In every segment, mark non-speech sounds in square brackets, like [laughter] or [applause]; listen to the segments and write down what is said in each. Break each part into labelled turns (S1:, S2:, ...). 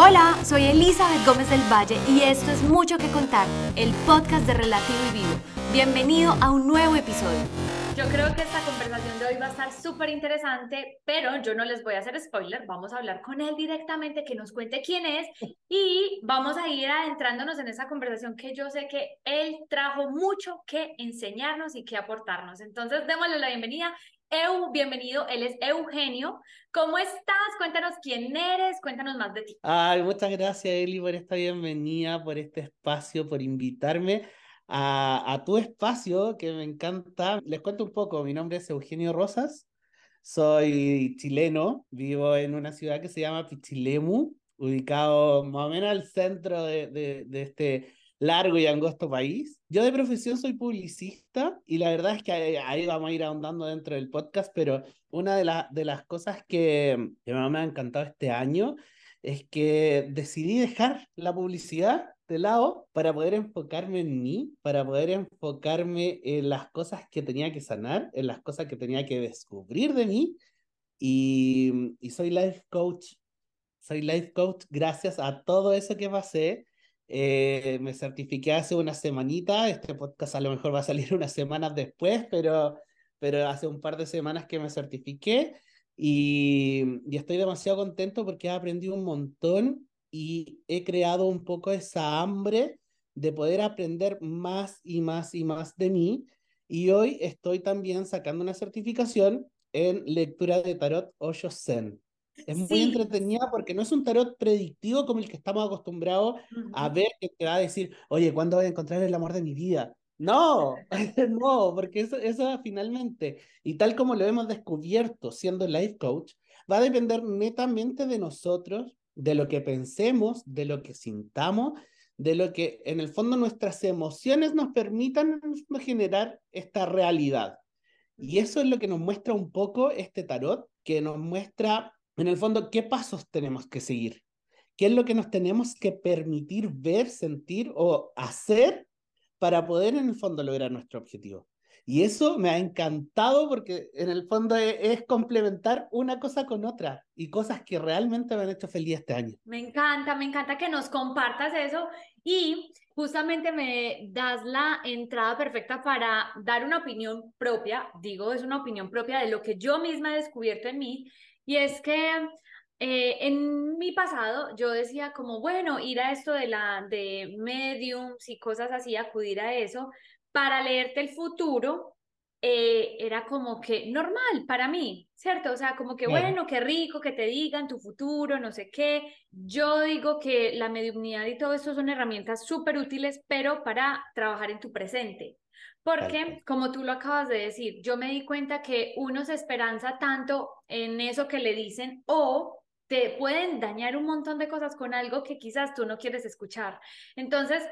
S1: Hola, soy Elizabeth Gómez del Valle y esto es Mucho que Contar, el podcast de Relativo y Vivo. Bienvenido a un nuevo episodio.
S2: Yo creo que esta conversación de hoy va a estar súper interesante, pero yo no les voy a hacer spoiler, vamos a hablar con él directamente, que nos cuente quién es y vamos a ir adentrándonos en esa conversación que yo sé que él trajo mucho que enseñarnos y que aportarnos. Entonces, démosle la bienvenida. Eu, bienvenido, él es Eugenio. ¿Cómo estás? Cuéntanos quién eres, cuéntanos más de ti.
S3: Ay, muchas gracias Eli por esta bienvenida, por este espacio, por invitarme a, tu espacio que me encanta. Les cuento un poco, mi nombre es Eugenio Rosas, soy chileno, vivo en una ciudad que se llama Pichilemu, ubicado más o menos al centro de, de, este largo y angosto país. Yo de profesión soy publicista y la verdad es que ahí, vamos a ir ahondando dentro del podcast, pero una de, de las cosas que, que me ha encantado este año es que decidí dejar la publicidad de lado para poder enfocarme en mí, para poder enfocarme en las cosas que tenía que sanar, en las cosas que tenía que descubrir de mí. Y, y soy life coach. Soy life coach gracias a todo eso que pasé. Eh, me certifiqué hace una semanita. Este podcast a lo mejor va a salir [laughs] unas semanas después, pero, pero hace un par de semanas que me certifiqué. Y, y estoy demasiado contento porque he aprendido un montón y he creado un poco esa hambre de poder aprender más y más y más de mí. Y hoy estoy también sacando una certificación en lectura de tarot Osho Zen. Es muy entretenida porque no es un tarot predictivo como el que estamos acostumbrados a ver que te va a decir, oye, ¿cuándo voy a encontrar el amor de mi vida? No, [laughs] [laughs] no, porque eso, eso finalmente, y tal como lo hemos descubierto siendo life coach, va a depender netamente de nosotros de lo que pensemos, de lo que sintamos, de lo que en el fondo nuestras emociones nos permitan generar esta realidad. Y eso es lo que nos muestra un poco este tarot, que nos muestra en el fondo qué pasos tenemos que seguir, qué es lo que nos tenemos que permitir ver, sentir o hacer para poder en el fondo lograr nuestro objetivo. Y eso me ha encantado porque en el fondo e, es, complementar una cosa con otra y cosas que realmente me han hecho feliz este año.
S2: Me encanta, me encanta que nos compartas eso y justamente me das la entrada perfecta para dar una opinión propia, digo, es una opinión propia de lo que yo misma he descubierto en mí y es que eh, en mi pasado yo decía como, bueno, ir a esto de la de mediums y cosas así, acudir a eso, para leerte el futuro eh, era como que normal para mí, ¿cierto? O sea, como que bueno, qué rico que te digan tu futuro, no sé qué. Yo digo que la mediunidad y todo eso son herramientas súper útiles, pero para trabajar en tu presente. Porque, como tú lo acabas de decir, yo me di cuenta que uno se esperanza tanto en eso que le dicen o te pueden dañar un montón de cosas con algo que quizás tú no quieres escuchar. Entonces,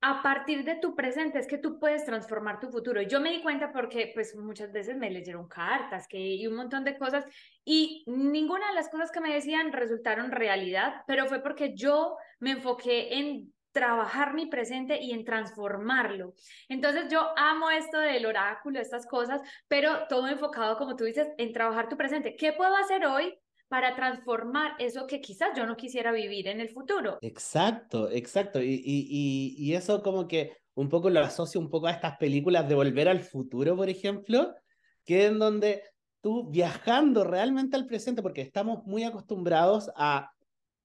S2: a partir de tu presente es que tú puedes transformar tu futuro. Yo me di cuenta porque pues muchas veces me leyeron cartas que, y un montón de cosas y ninguna de las cosas que me decían resultaron realidad, pero fue porque yo me enfoqué en trabajar mi presente y en transformarlo. Entonces yo amo esto del oráculo, estas cosas, pero todo enfocado, como tú dices, en trabajar tu presente. ¿Qué puedo hacer hoy para transformar eso que quizás yo no quisiera vivir en el futuro.
S3: Exacto, exacto. Y, y, y, eso como que un poco lo asocio un poco a estas películas de Volver al Futuro, por ejemplo, que en donde tú viajando realmente al presente, porque estamos muy acostumbrados a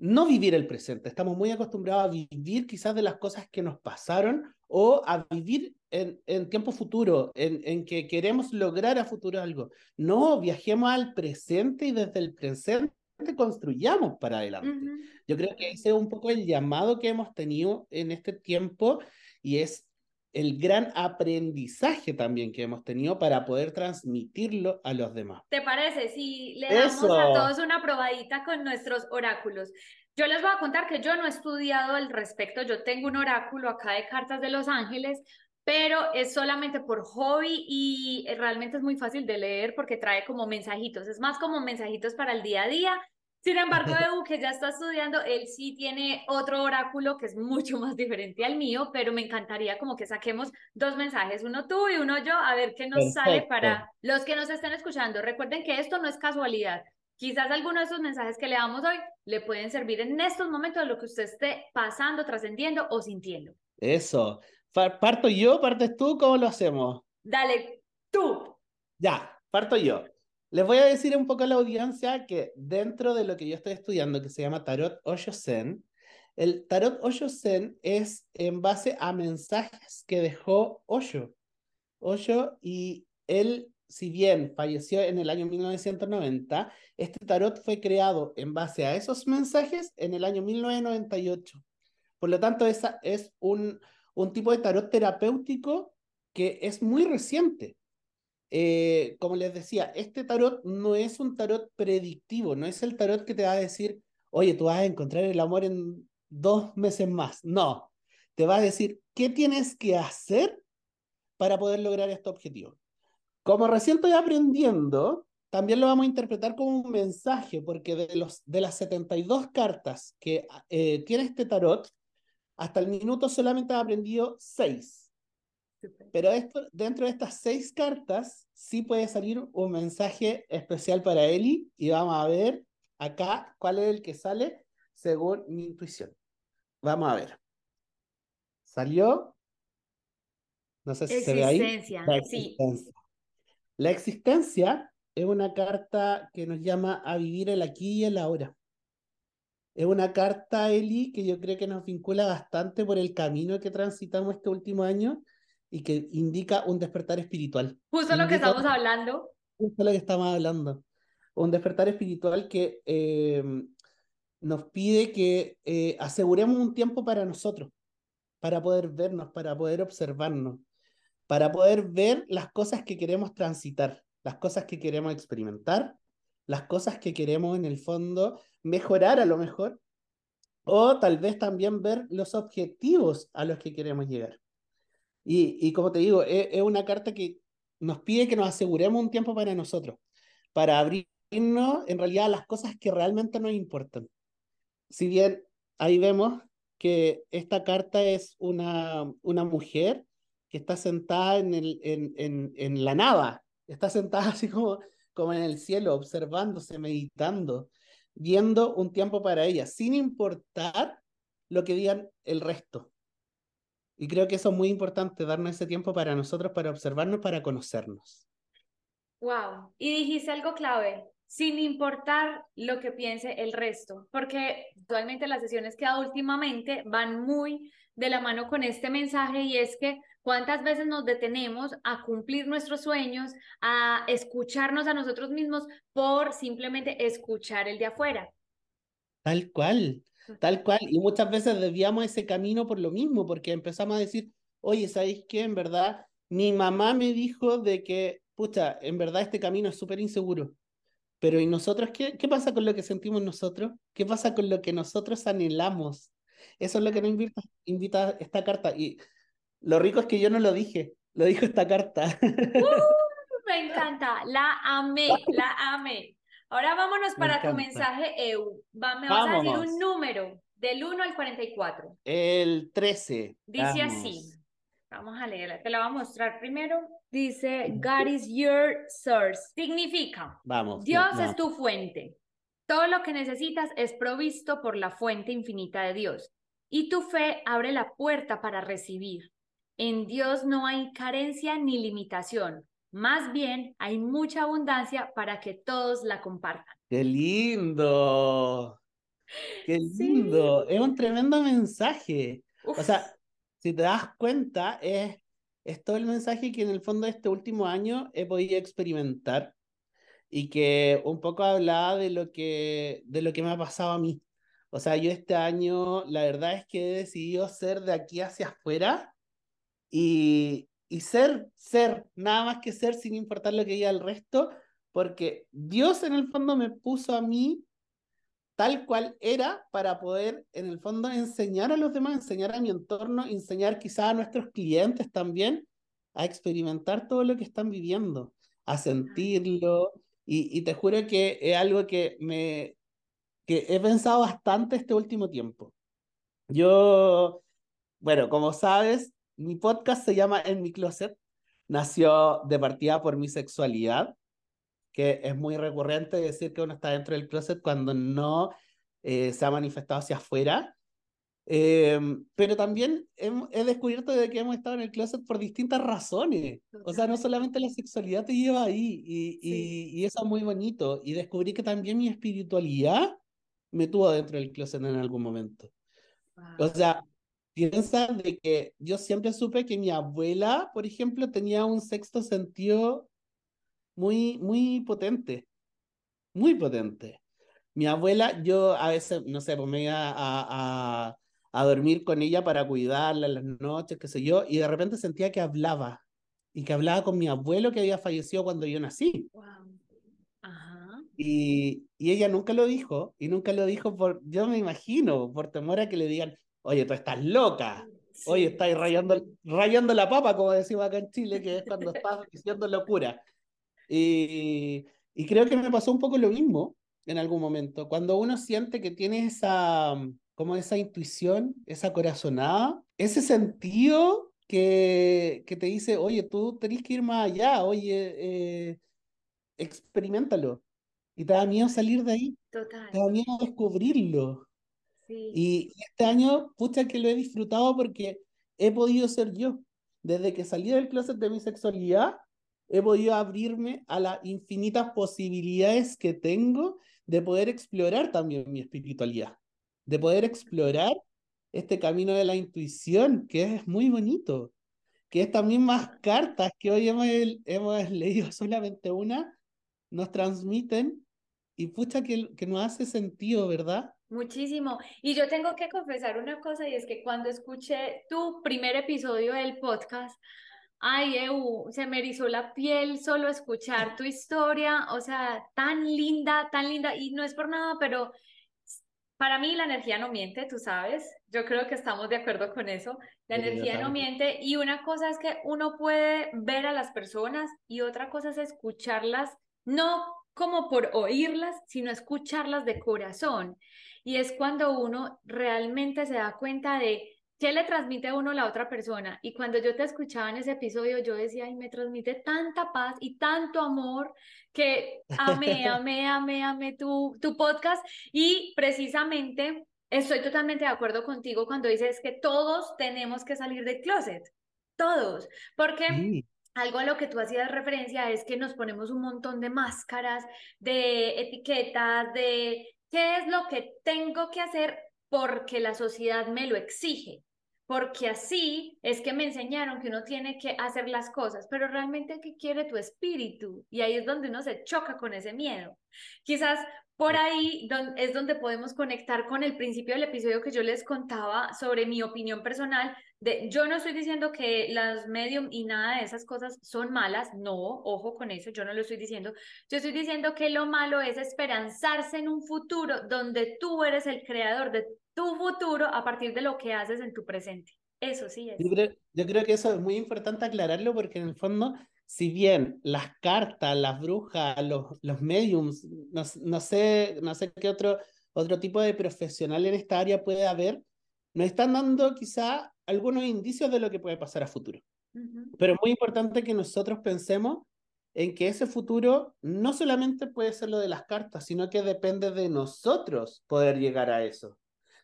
S3: no vivir el presente, estamos muy acostumbrados a vivir quizás de las cosas que nos pasaron o a vivir en, en tiempo futuro, en, en, que queremos lograr a futuro algo. No, viajemos al presente y desde el presente construyamos para adelante. Yo creo que ese es un poco el llamado que hemos tenido en este tiempo y es el gran aprendizaje también que hemos tenido para poder transmitirlo a los demás.
S2: ¿Te parece? Si le damos a todos una probadita con nuestros oráculos. Yo les voy a contar que yo no he estudiado al respecto, yo tengo un oráculo acá de cartas de Los Ángeles, pero es solamente por hobby y realmente es muy fácil de leer porque trae como mensajitos, es más como mensajitos para el día a día sin embargo, Edu, que ya está estudiando, él sí tiene otro oráculo que es mucho más diferente al mío, pero me encantaría como que saquemos dos mensajes, uno tú y uno yo, a ver qué nos sale para los que nos estén escuchando. Recuerden que esto no es casualidad. Quizás algunos de esos mensajes que le damos hoy le pueden servir en estos momentos de lo que usted esté pasando, trascendiendo o sintiendo.
S3: Eso. ¿Parto yo? ¿Partes tú? ¿Cómo lo hacemos?
S2: Dale, tú.
S3: Ya, parto yo. Les voy a decir un poco a la audiencia que dentro de lo que yo estoy estudiando, que se llama Tarot Osho Zen, el Tarot Osho Zen es en base a mensajes que dejó Osho. Osho y él, si bien falleció en el año 1990, este tarot fue creado en base a esos mensajes en el año 1998. Por lo tanto, esa es un, un tipo de tarot terapéutico que es muy reciente. Eh, como les decía, este tarot no es un tarot predictivo, no es el tarot que te va a decir, oye, tú vas a encontrar el amor en dos meses más. No, te va a decir qué tienes que hacer para poder lograr este objetivo. Como recién estoy aprendiendo, también lo vamos a interpretar como un mensaje, porque de, los, de las 72 cartas que eh, tiene este tarot, hasta el minuto solamente he aprendido 6. Pero esto, dentro de estas seis cartas sí puede salir un mensaje especial para Eli y vamos a ver acá cuál es el que sale según mi intuición. Vamos a ver. Salió. No sé si se ve ahí. La existencia. La existencia es una carta que nos llama a vivir el aquí y el ahora. Es una carta, Eli, que yo creo que nos vincula bastante por el camino que transitamos este último año y que indica un despertar espiritual.
S2: Justo lo que estamos hablando.
S3: Justo lo que estamos hablando. Un despertar espiritual que eh, nos pide que eh, aseguremos un tiempo para nosotros, para poder vernos, para poder observarnos, para poder ver las cosas que queremos transitar, las cosas que queremos experimentar, las cosas que queremos en el fondo mejorar a lo mejor, o tal vez también ver los objetivos a los que queremos llegar. Y, como te digo, es, es, una carta que nos pide que nos aseguremos un tiempo para nosotros, para abrirnos en realidad a las cosas que realmente nos importan. Si bien ahí vemos que esta carta es una, una mujer que está sentada en, el, en, en, en la nada, está sentada [laughs] así como, como en el cielo, observándose, meditando, viendo un tiempo para ella, sin importar lo que digan el resto. Y creo que eso es muy importante, darnos ese tiempo para nosotros, para observarnos, para conocernos.
S2: Wow. Y dijiste algo clave, sin importar lo que piense el resto, porque actualmente las sesiones que he dado últimamente van muy de la mano con este mensaje y es que cuántas veces nos detenemos a cumplir nuestros sueños, a escucharnos a nosotros mismos por simplemente escuchar el de afuera.
S3: Tal cual. Tal cual, y muchas veces desviamos ese camino por lo mismo, porque empezamos a decir, oye, ¿sabéis qué? En verdad, mi mamá me dijo de que, pucha, en verdad este camino es súper inseguro. Pero ¿y nosotros qué? ¿Qué pasa con lo que sentimos nosotros? ¿Qué pasa con lo que nosotros anhelamos? Eso es lo que nos invita, invita esta carta. Y lo rico es que yo no lo dije, lo dijo esta carta.
S2: Uh, [laughs] me encanta, la amé, la amé. Ahora vámonos para tu mensaje EU. me vas a decir un número del 1 al 44.
S3: El 13.
S2: Dice así. Vamos a leerla. Te la voy a mostrar primero. Dice, God is your source. Significa,
S3: vamos,
S2: Dios es tu fuente. Todo lo que necesitas es provisto por la fuente infinita de Dios. Y tu fe abre la puerta para recibir. En Dios no hay carencia ni limitación. Más bien, hay mucha abundancia para que todos la compartan.
S3: ¡Qué lindo! ¡Qué lindo! Es un tremendo mensaje. O sea, si te das cuenta, es, es todo el mensaje que en el fondo de este último año he podido experimentar y que un poco hablaba de lo que, de lo que me ha pasado a mí. O sea, yo este año, la verdad es que he decidido ser de aquí hacia afuera y, y ser, ser, nada más que ser sin importar lo que diga el resto, porque Dios en el fondo me puso a mí tal cual era para poder en el fondo enseñar a los demás, enseñar a mi entorno, enseñar quizás a nuestros clientes también a experimentar todo lo que están viviendo, a sentirlo. Y, y te juro que es algo que me que he pensado bastante este último tiempo. Yo, bueno, como sabes, mi podcast se llama En mi closet. Nació de partida por mi sexualidad. que es muy recurrente decir que uno está dentro del closet cuando no eh, se ha manifestado hacia afuera. Eh, pero también he, he, descubierto de que hemos estado en el closet por distintas razones. O sea, no solamente la sexualidad te lleva ahí y, sí. y, y, eso es muy bonito. Y descubrí que también mi espiritualidad me tuvo dentro del closet en algún momento. Wow. O sea, piensa de que yo siempre supe que mi abuela, por ejemplo, tenía un sexto sentido muy, muy potente. Muy potente. Mi abuela, yo a veces, no sé, pues me iba a, a, a dormir con ella para cuidarla en las noches, qué sé yo, y de repente sentía que hablaba, y que hablaba con mi abuelo que había fallecido cuando yo nací.
S2: Wow. Ajá.
S3: Y, y ella nunca lo dijo, y nunca lo dijo por, yo me imagino, por temor a que le digan, oye, tú estás loca, sí. oye, estás rayando, rayando la papa, como decimos acá en Chile, que es cuando estás diciendo locura. Y, y creo que me pasó un poco lo mismo en algún momento, cuando uno siente que tiene esa, como esa intuición, esa corazonada, ese sentido que, que te dice, oye, tú tenés que ir más allá, oye, eh, experimentalo. Y te da miedo salir de ahí.
S2: Total.
S3: Te da miedo descubrirlo. Y este año, pucha que lo he disfrutado porque he podido ser yo. Desde que salí del closet de mi sexualidad, he podido abrirme a las infinitas posibilidades que tengo de poder explorar también mi espiritualidad, de poder explorar este camino de la intuición, que es muy bonito, que estas mismas cartas que hoy hemos, hemos leído [laughs] solamente una, nos transmiten y pucha que, que nos hace sentido, ¿verdad?
S2: Muchísimo. Y yo tengo que confesar una cosa y es que cuando escuché tu primer episodio del podcast, ay, Eu, se me erizó la piel solo escuchar tu historia, o sea, tan linda, tan linda, y no es por nada, pero para mí la energía no miente, tú sabes, yo creo que estamos de acuerdo con eso, la sí, energía no miente, y una cosa es que uno puede ver a las personas y otra cosa es escucharlas, no como por oírlas, sino escucharlas de corazón. Y es cuando uno realmente se da cuenta de qué le transmite a uno la otra persona. Y cuando yo te escuchaba en ese episodio, yo decía, ay, me transmite tanta paz y tanto amor que amé, [laughs] amé, amé, amé tu, tu podcast. Y precisamente estoy totalmente de acuerdo contigo cuando dices que todos tenemos que salir del closet. Todos. Porque... Sí. Algo a lo que tú hacías referencia es que nos ponemos un montón de máscaras, de etiquetas, de qué es lo que tengo que hacer porque la sociedad me lo exige porque así es que me enseñaron que uno tiene que hacer las cosas, pero realmente qué quiere tu espíritu y ahí es donde uno se choca con ese miedo. Quizás por ahí es donde podemos conectar con el principio del episodio que yo les contaba sobre mi opinión personal. De, yo no estoy diciendo que las medium y nada de esas cosas son malas, no, ojo con eso, yo no lo estoy diciendo. Yo estoy diciendo que lo malo es esperanzarse en un futuro donde tú eres el creador de tu futuro a partir de lo que haces en tu presente. Eso sí es.
S3: Yo creo, yo creo que eso es muy importante aclararlo porque en el fondo, si bien las cartas, las brujas, los, los mediums, no, no, sé, no sé qué otro, otro tipo de profesional en esta área puede haber, nos están dando quizá algunos indicios de lo que puede pasar a futuro. Uh -huh. Pero es muy importante que nosotros pensemos en que ese futuro no solamente puede ser lo de las cartas, sino que depende de nosotros poder llegar a eso.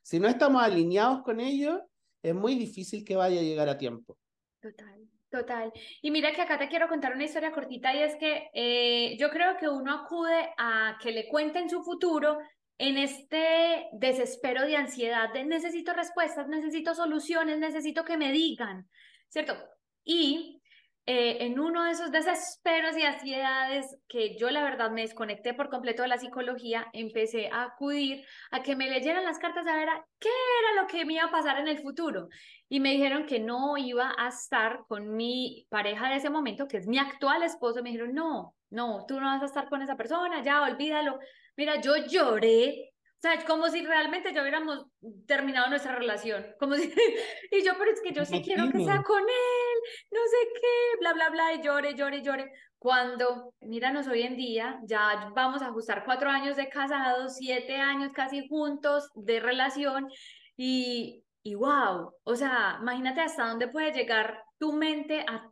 S3: Si no estamos alineados con ellos, es muy difícil que vaya a llegar a tiempo.
S2: Total, total. Y mira que acá te quiero contar una historia cortita y es que eh, yo creo que uno acude a que le cuenten su futuro en este desespero de ansiedad necesito respuestas, necesito soluciones, necesito que me digan, ¿cierto? Y eh, en uno de esos desesperos y ansiedades que yo la verdad me desconecté por completo de la psicología, empecé a acudir a que me leyeran las cartas a ver a qué era lo que me iba a pasar en el futuro. Y me dijeron que no iba a estar con mi pareja de ese momento, que es mi actual esposo. Me dijeron, no, no, tú no vas a estar con esa persona, ya olvídalo. Mira, yo lloré o sea, como si realmente ya hubiéramos terminado nuestra relación. [laughs] Como si... y yo, pero es que yo sí quiero que sea con él, no sé qué, bla, bla, bla, y llore, llore, llore. Cuando, míranos hoy en día, ya vamos a ajustar cuatro años de casados, siete años casi juntos de relación, y, y wow, o sea, imagínate hasta dónde puede llegar tu mente a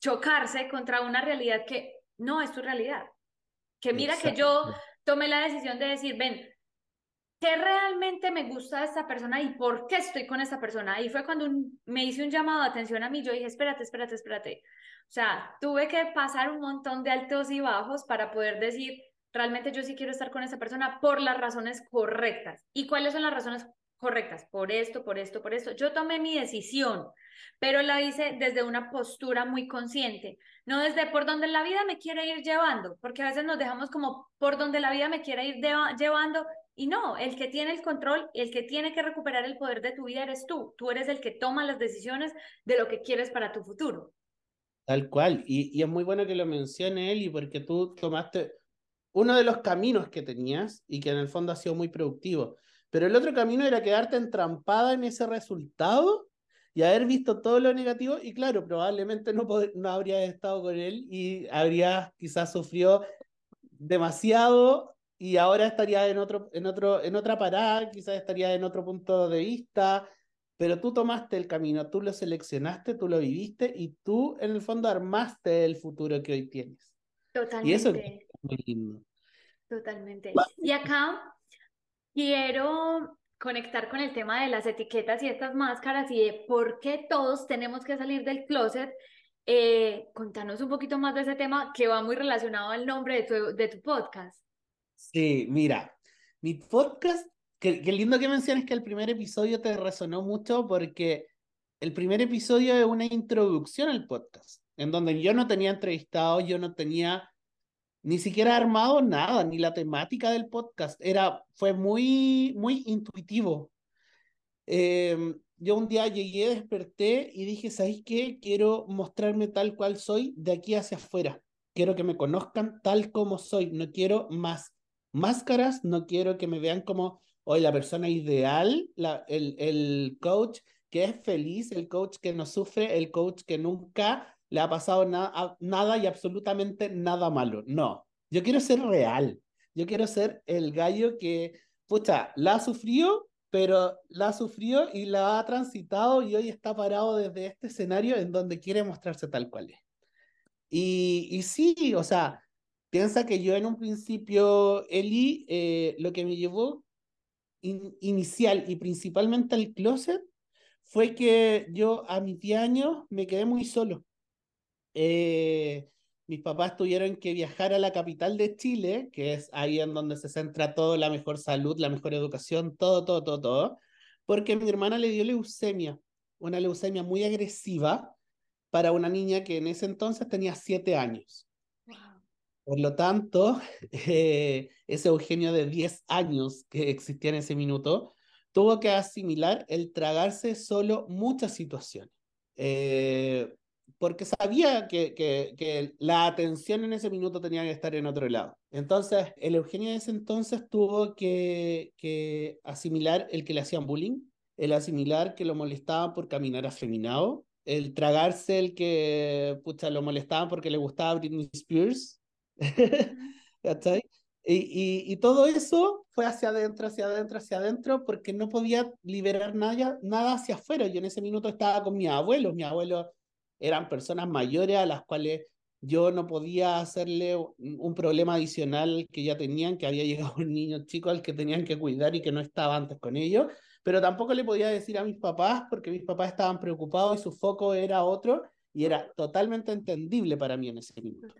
S2: chocarse contra una realidad que no es tu realidad. Que mira que yo tomé la decisión de decir, ven, ¿qué realmente me gusta de esta persona y por qué estoy con esta persona? Ahí fue cuando me hice un llamado de atención a mí, yo dije, espérate, espérate, espérate. O sea, tuve que pasar un montón de altos y bajos para poder decir, realmente yo sí quiero estar con esta persona por las razones correctas. ¿Y cuáles son las razones correctas? Por esto, por esto, por esto. Yo tomé mi decisión, pero la hice desde una postura muy consciente, no desde por donde la vida me quiere ir llevando, porque a veces nos dejamos como por donde la vida me quiere ir llevando y no, el que tiene el control, el que tiene que recuperar el poder de tu vida eres tú. Tú eres el que toma las decisiones de lo que quieres para tu futuro.
S3: Tal cual. Y, es muy bueno que lo mencione y porque tú tomaste uno de los caminos que tenías y que en el fondo ha sido muy productivo. Pero el otro camino era quedarte entrampada en ese resultado y haber visto todo lo negativo y claro, probablemente no, no habrías estado con él y habrías quizás sufrido demasiado y ahora estaría en, otro, en, otro, en otra parada, quizás estaría en otro punto de vista, pero tú tomaste el camino, tú lo seleccionaste, tú lo viviste y tú en el fondo armaste el futuro que hoy tienes.
S2: Totalmente. Y eso es muy lindo. Totalmente. Y acá quiero conectar con el tema de las etiquetas y estas máscaras y de por qué todos tenemos que salir del closet. Eh, contanos un poquito más de ese tema que va muy relacionado al nombre de tu, podcast.
S3: Sí, mira, mi podcast, qué, lindo que menciones que el primer episodio te resonó mucho porque el primer episodio es una introducción al podcast, en donde yo no tenía entrevistado, yo no tenía ni siquiera armado nada, ni la temática del podcast. Era, fue muy, muy intuitivo. Em, yo un día llegué, desperté y dije, ¿sabes qué? Quiero mostrarme tal cual soy de aquí hacia afuera. Quiero que me conozcan tal como soy. No quiero más máscaras, no quiero que me vean como hoy la persona ideal, la, el, el coach que es feliz, el coach que no sufre, el coach que nunca le ha pasado nada y absolutamente nada malo. No, yo quiero ser real. Yo quiero ser el gallo que, pucha, la ha sufrido, pero la ha sufrido y la ha transitado y hoy está parado desde este escenario en donde quiere mostrarse tal cual es. Y, y sí, o sea, Piensa que yo en un principio, Eli, eh, lo que me llevó inicial y principalmente al closet fue que yo a mis 10 años me quedé muy solo. Eh, mis papás tuvieron que viajar a la capital de Chile, que es ahí en donde se centra todo, la mejor salud, la mejor educación, todo, todo, todo, todo, porque mi hermana le dio leucemia, una leucemia muy agresiva para una niña que en ese entonces tenía 7 años. Por lo tanto, [laughs] eh, ese Eugenio de 10 años que existía en ese minuto tuvo que asimilar el tragarse solo muchas situaciones. Eh, porque sabía que, que, que, la atención en ese minuto tenía que estar en otro lado. Entonces, el Eugenio de ese entonces tuvo que, que asimilar el que le hacían bullying, el asimilar que lo molestaban por caminar afeminado, el tragarse el que pucha, lo molestaban porque le gustaba Britney Spears, [laughs] Y, y, todo eso fue hacia adentro, hacia adentro, hacia adentro, porque no podía liberar nada, nada hacia afuera. Yo en ese minuto estaba con mis abuelos. Mis abuelos eran personas mayores a las cuales yo no podía hacerle un problema adicional que ya tenían, que había [laughs] llegado un niño chico al que tenían que cuidar y que no estaba antes con ellos, pero tampoco le podía decir a mis papás porque mis papás estaban preocupados y su foco era otro y era totalmente entendible para mí en ese minuto.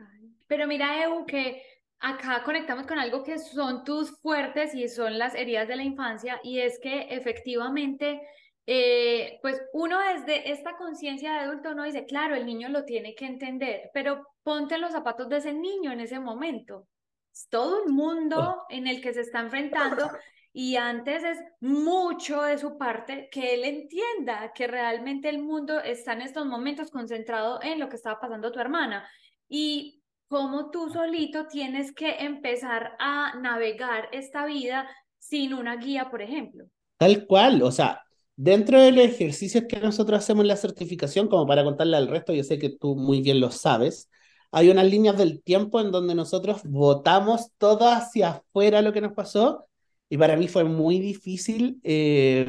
S2: Pero mira, Evo, que acá conectamos con algo que son tus fuertes y son las heridas de la infancia, y es que efectivamente, eh, pues uno desde esta conciencia de adulto, uno dice, claro, el niño lo tiene que entender, pero ponte los zapatos de ese niño en ese momento. Es todo un mundo en el que se está enfrentando y antes es mucho de su parte que él entienda que realmente el mundo está en estos momentos concentrado en lo que estaba pasando a tu hermana. Y cómo tú solito tienes que empezar a navegar esta vida sin una guía, por ejemplo.
S3: Tal cual, o sea, dentro de los ejercicios que nosotros hacemos en la certificación, como para contarle al resto, yo sé que tú muy bien lo sabes, hay unas líneas del tiempo en donde nosotros votamos todo hacia afuera lo que nos pasó y para mí fue muy difícil eh,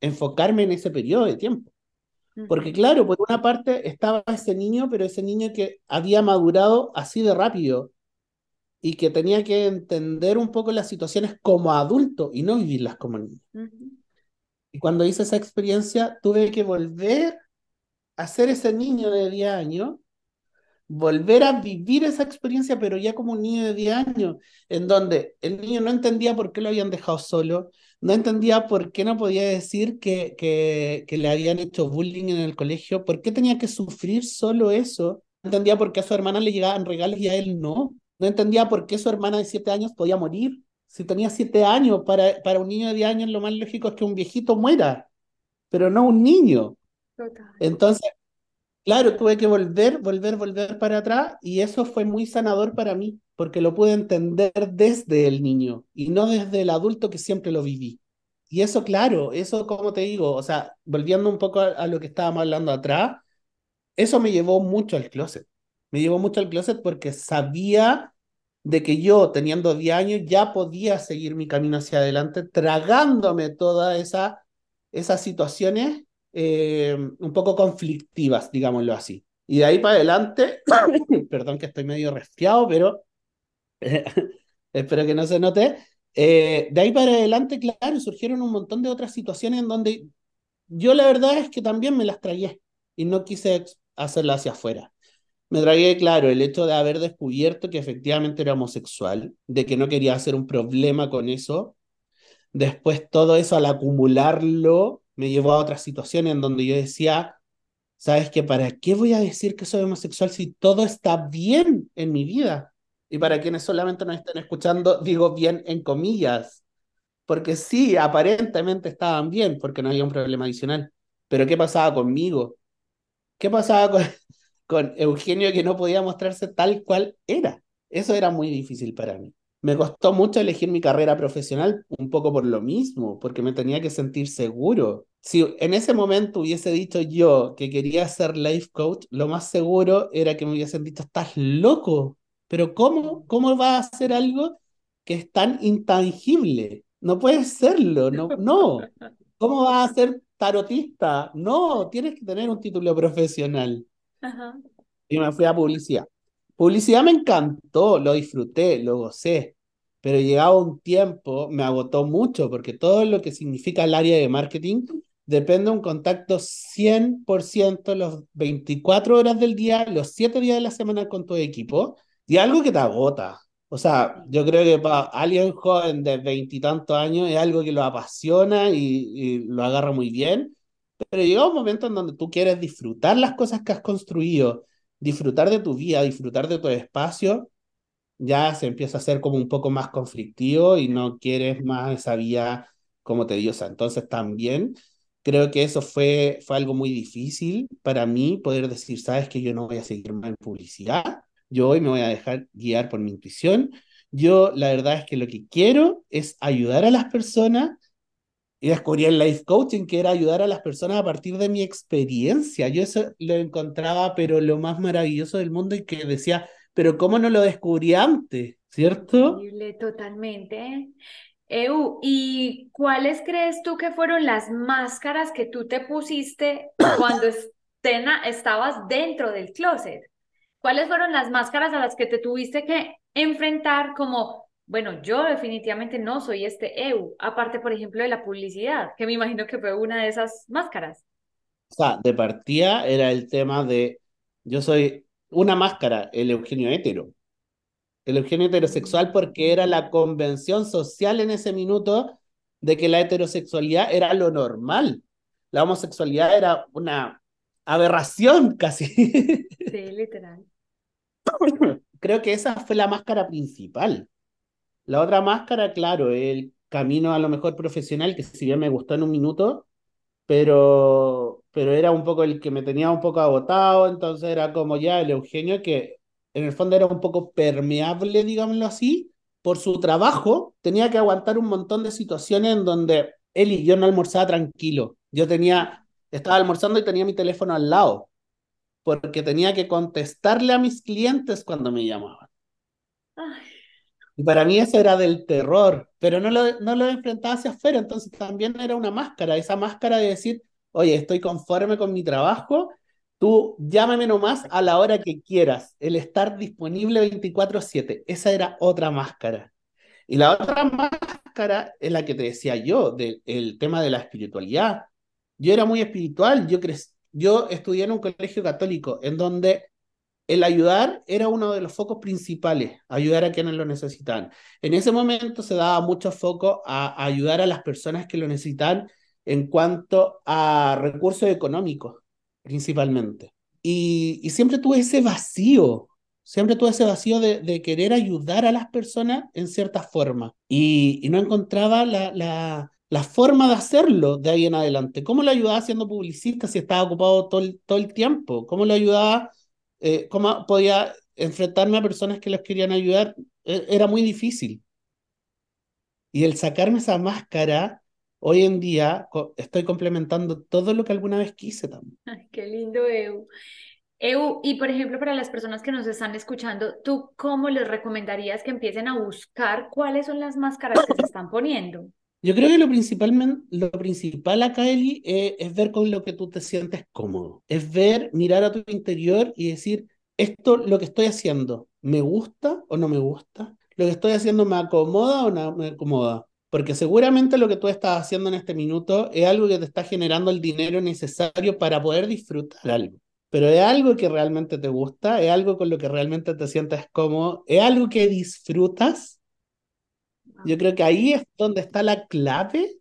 S3: enfocarme en ese periodo de tiempo. Porque claro, por una parte estaba ese niño, pero ese niño que había madurado así de rápido. y que tenía que entender un poco las situaciones como adulto y no vivirlas como niño. Y cuando hice esa experiencia, tuve que volver a ser ese niño de 10 años, volver a vivir esa experiencia, pero ya como un niño de 10 años, en donde el niño no entendía por qué lo habían dejado solo, no entendía por qué no podía decir que, que, le habían hecho bullying en el colegio, por qué tenía que sufrir solo eso, no entendía por qué a su hermana le llegaban regalos y a él no, no entendía por qué su hermana de 7 años podía morir. Si tenía 7 años, para, para un niño de 10 años lo más lógico es que un viejito muera, pero no un niño. Entonces, claro, tuve que volver, volver, volver para atrás y eso fue muy sanador para mí, porque lo pude entender desde el niño y no desde el adulto que siempre lo viví. Y eso, claro, eso, como te digo, o sea, volviendo un poco a, a lo que estábamos hablando atrás, eso me llevó mucho al closet. Me llevó mucho al closet porque sabía de que yo, teniendo 10 años, ya podía seguir mi camino hacia adelante, tragándome todas esa, esas situaciones eh, un poco conflictivas, digámoslo así. Y de ahí para adelante, [coughs] perdón que estoy medio resfriado, pero [laughs] espero que no se note. Eh, de ahí para adelante, claro, surgieron un montón de otras situaciones en donde yo la verdad es que también me las tragué y no quise hacerla hacia afuera. Me tragué, claro, el hecho de haber descubierto que efectivamente era homosexual, de que no quería hacer un problema con eso. Después todo eso al acumularlo me llevó a otras situaciones en donde yo decía, ¿sabes qué? ¿Para qué voy a decir que soy homosexual si todo está bien en mi vida? Y para quienes solamente nos están escuchando, digo bien en comillas, porque sí, aparentemente estaban bien, porque no había un problema adicional. Pero ¿qué pasaba conmigo? ¿Qué pasaba con, con Eugenio que no podía mostrarse tal cual era? Eso era muy difícil para mí. Me costó mucho elegir mi carrera profesional un poco por lo mismo, porque me tenía que sentir seguro. Si en ese momento hubiese dicho yo que quería ser life coach, lo más seguro era que me hubiesen dicho, estás loco, pero ¿cómo, cómo va a hacer algo que es tan intangible? No puedes serlo, no, no. ¿Cómo vas a ser tarotista? No, tienes que tener un título profesional. Y me fui a publicidad. Publicidad me encantó, lo disfruté, lo gocé, pero llegaba un tiempo, me agotó mucho, porque todo lo que significa el área de marketing depende de un contacto 100% los 24 horas del día, los 7 días de la semana con tu equipo, y algo que te agota. O sea, yo creo que para alguien joven de veintitantos años es algo que lo apasiona y, y, lo agarra muy bien, pero llega un momento en donde tú quieres disfrutar las cosas que has construido, disfrutar de tu vida, disfrutar de tu espacio, ya se empieza a ser como un poco más conflictivo y no quieres más esa vía como tediosa. Entonces también creo que eso fue, fue algo muy difícil para mí poder decir, sabes que yo no voy a seguir más en publicidad, yo hoy me voy a dejar guiar por mi intuición. Yo la verdad es que lo que quiero es ayudar a las personas y descubrí el life coaching, que era ayudar a las personas a partir de mi experiencia. Yo eso lo encontraba, pero lo más maravilloso del mundo y que decía, pero ¿cómo no lo descubrí antes? ¿Cierto?
S2: Totalmente. Eu, ¿y cuáles crees tú que fueron las máscaras que tú te pusiste cuando estena, estabas dentro del closet? ¿Cuáles fueron las máscaras a las que te tuviste que enfrentar como bueno, yo definitivamente no soy este EU, aparte, por ejemplo, de la publicidad, que me imagino que fue una de esas máscaras.
S3: O sea, de partida era el tema de, yo soy una máscara, el Eugenio hetero. El Eugenio heterosexual porque era la convención social en ese minuto de que la heterosexualidad era lo normal. La homosexualidad era una aberración casi.
S2: Sí, literal. [laughs]
S3: Creo que esa fue la máscara principal. La otra máscara, claro, el camino a lo mejor profesional, que si bien me gustó en un minuto, pero, pero era un poco el que me tenía un poco agotado, entonces era como ya el Eugenio, que en el fondo era un poco permeable, digámoslo así, por su trabajo, tenía que aguantar un montón de situaciones en donde él y yo no almorzaba tranquilo. Yo tenía, estaba almorzando y tenía mi teléfono al lado, porque tenía que contestarle a mis clientes cuando me llamaban. Ay. Y para mí eso era del terror, pero no lo, no lo enfrentaba hacia afuera, entonces también era una máscara, esa máscara de decir, oye, estoy conforme con mi trabajo, Tú llámame nomás a la hora que quieras, el estar disponible 24/7. Esa era otra máscara. Y la otra máscara es la que te decía yo, del el tema de la espiritualidad. Yo era muy espiritual, yo, yo estudié en un colegio católico en donde el ayudar era uno de los focos principales, ayudar a quienes lo necesitan. En ese momento se daba mucho foco a, ayudar a las personas que lo necesitan en cuanto a recursos económicos, principalmente. Y, siempre tuve ese vacío, siempre tuve ese vacío de, querer ayudar a las personas en cierta forma. Y, no encontraba la, forma de hacerlo de ahí en adelante. ¿Cómo lo ayudaba siendo publicista si estaba ocupado todo el, todo el tiempo? ¿Cómo lo ayudaba? Eh, ¿Cómo podía enfrentarme a personas que les querían ayudar? E, era muy difícil. Y el sacarme esa máscara hoy en día estoy complementando todo lo que alguna vez quise también.
S2: Ay, qué lindo, Eu. Eu, y por ejemplo, para las personas que nos están escuchando, ¿tú cómo les recomendarías que empiecen a buscar cuáles son las máscaras que se están poniendo?
S3: Yo creo que lo, principalmente, lo principal acá, Eli, es, es ver con lo que tú te sientes cómodo. Es ver, mirar a tu interior y decir, esto, lo que estoy haciendo, ¿me gusta o no me gusta? ¿Lo que estoy haciendo me acomoda o no me acomoda? Porque seguramente lo que tú estás haciendo en este minuto es algo que te está generando el dinero necesario para poder disfrutar algo. Pero es algo que realmente te gusta, es algo con lo que realmente te sientes cómodo, es algo que disfrutas. Yo creo que ahí es donde está la clave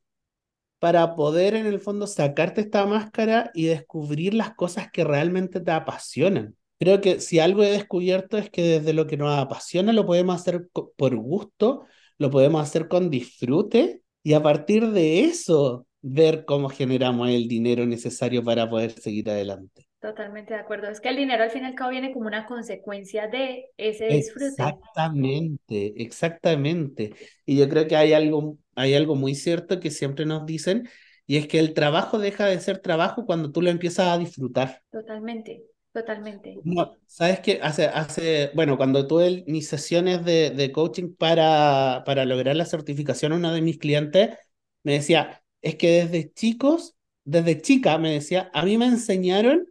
S3: para poder en el fondo sacarte esta máscara y descubrir las cosas que realmente te apasionan. Creo que si algo he descubierto es que desde lo que nos apasiona lo podemos hacer por gusto, lo podemos hacer con disfrute y a partir de eso ver cómo generamos el dinero necesario para poder seguir adelante.
S2: Totalmente de acuerdo. Es que el dinero al fin y al cabo viene como una consecuencia de ese disfrute.
S3: Exactamente, exactamente. Y yo creo que hay algo, hay algo muy cierto que siempre nos dicen, y es que el trabajo deja de ser trabajo cuando tú lo empiezas a disfrutar.
S2: Totalmente. Totalmente.
S3: No, sabes que hace, hace, bueno, cuando tuve mis sesiones de, de coaching para, para lograr la certificación, uno de mis clientes me decía, es que desde chicos, desde chica, me decía, a mí me enseñaron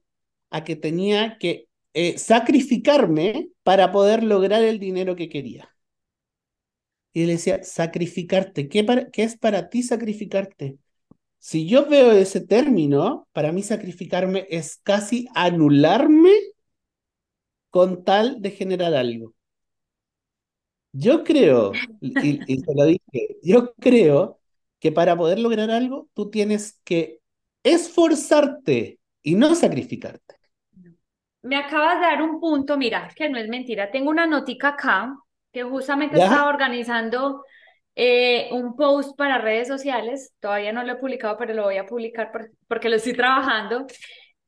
S3: a que tenía que eh, sacrificarme para poder lograr el dinero que quería. Y le decía, sacrificarte, ¿qué, ¿qué es para ti sacrificarte? Si yo veo ese término, para mí sacrificarme es casi anularme con tal de generar algo. Yo creo, y, y te lo dije, yo creo que para poder lograr algo, tú tienes que esforzarte y no sacrificarte.
S2: Me acabas de dar un punto, mira, que no es mentira. Tengo una notica acá que justamente ¿Ya? estaba organizando eh, un post para redes sociales, todavía no lo he publicado, pero lo voy a publicar por, porque lo estoy trabajando.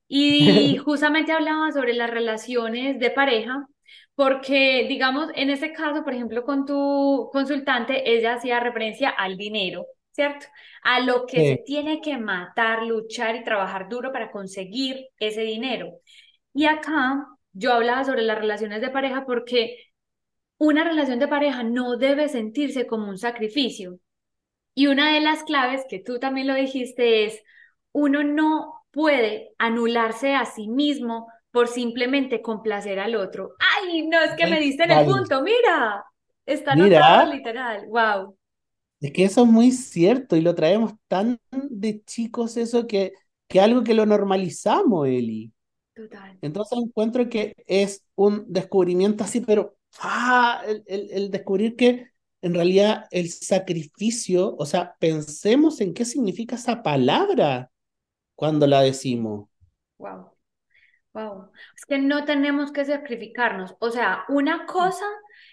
S2: Y [laughs] justamente hablaba sobre las relaciones de pareja, porque digamos, en este caso, por ejemplo, con tu consultante, ella hacía referencia al dinero, ¿cierto? A lo que sí. se tiene que matar, luchar y trabajar duro para conseguir ese dinero. Y acá yo hablaba sobre las relaciones de pareja porque una relación de pareja no debe sentirse como un sacrificio. Y una de las claves que tú también lo dijiste es, uno no puede anularse a sí mismo por simplemente complacer al otro. Ay, no, es que me diste en el punto, mira, está literal, wow.
S3: Es que eso es muy cierto y lo traemos tan de chicos eso que, que algo que lo normalizamos, Eli.
S2: Total.
S3: Entonces encuentro que es un descubrimiento así, pero ah, el, el, el, descubrir que en realidad el sacrificio, o sea, pensemos en qué significa esa palabra cuando la decimos.
S2: Wow. Wow. Es que no tenemos que sacrificarnos. O sea, una cosa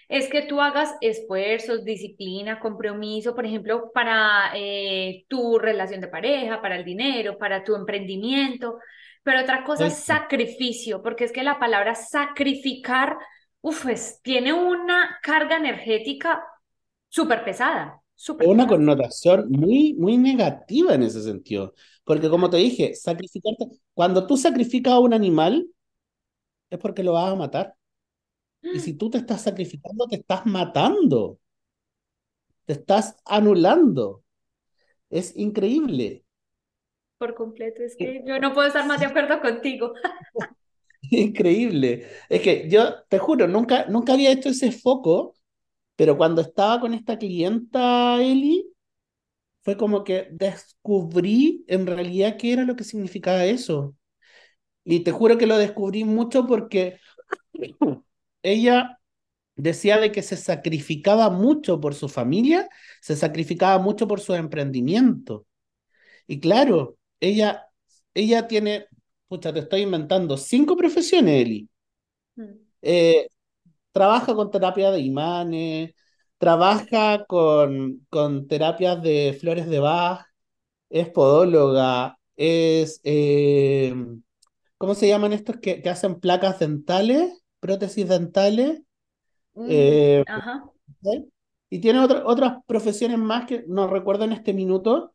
S2: es que tú hagas esfuerzos, disciplina, compromiso, por ejemplo, para eh, tu relación de pareja, para el dinero, para tu emprendimiento. Pero otra cosa es sacrificio, porque es que la palabra sacrificar uf, es, tiene una carga energética súper pesada. Super
S3: una pesada. connotación muy, muy negativa en ese sentido. Porque como te dije, sacrificarte, cuando tú sacrificas a un animal, es porque lo vas a matar. Y si tú te estás sacrificando, te estás matando. Te estás anulando. Es increíble.
S2: Por completo. Es que yo no puedo estar más de acuerdo contigo. [laughs]
S3: Increíble. Es que yo te juro, nunca, nunca había hecho ese foco, pero cuando estaba con esta clienta, Eli, fue como que descubrí en realidad qué era lo que significaba eso. Y te juro que lo descubrí mucho porque [coughs] ella decía de que se sacrificaba mucho por su familia, se sacrificaba mucho por su emprendimiento. Y claro, ella, ella tiene, pucha, te estoy inventando, cinco profesiones, Eli. Mm. Eh, trabaja con terapia de imanes, trabaja con, con terapias de flores de Bach, es podóloga, es, eh, ¿cómo se llaman estos que, que hacen placas dentales, prótesis dentales?
S2: Mm, eh, ajá.
S3: Y tiene otras profesiones más que no recuerdo en este minuto,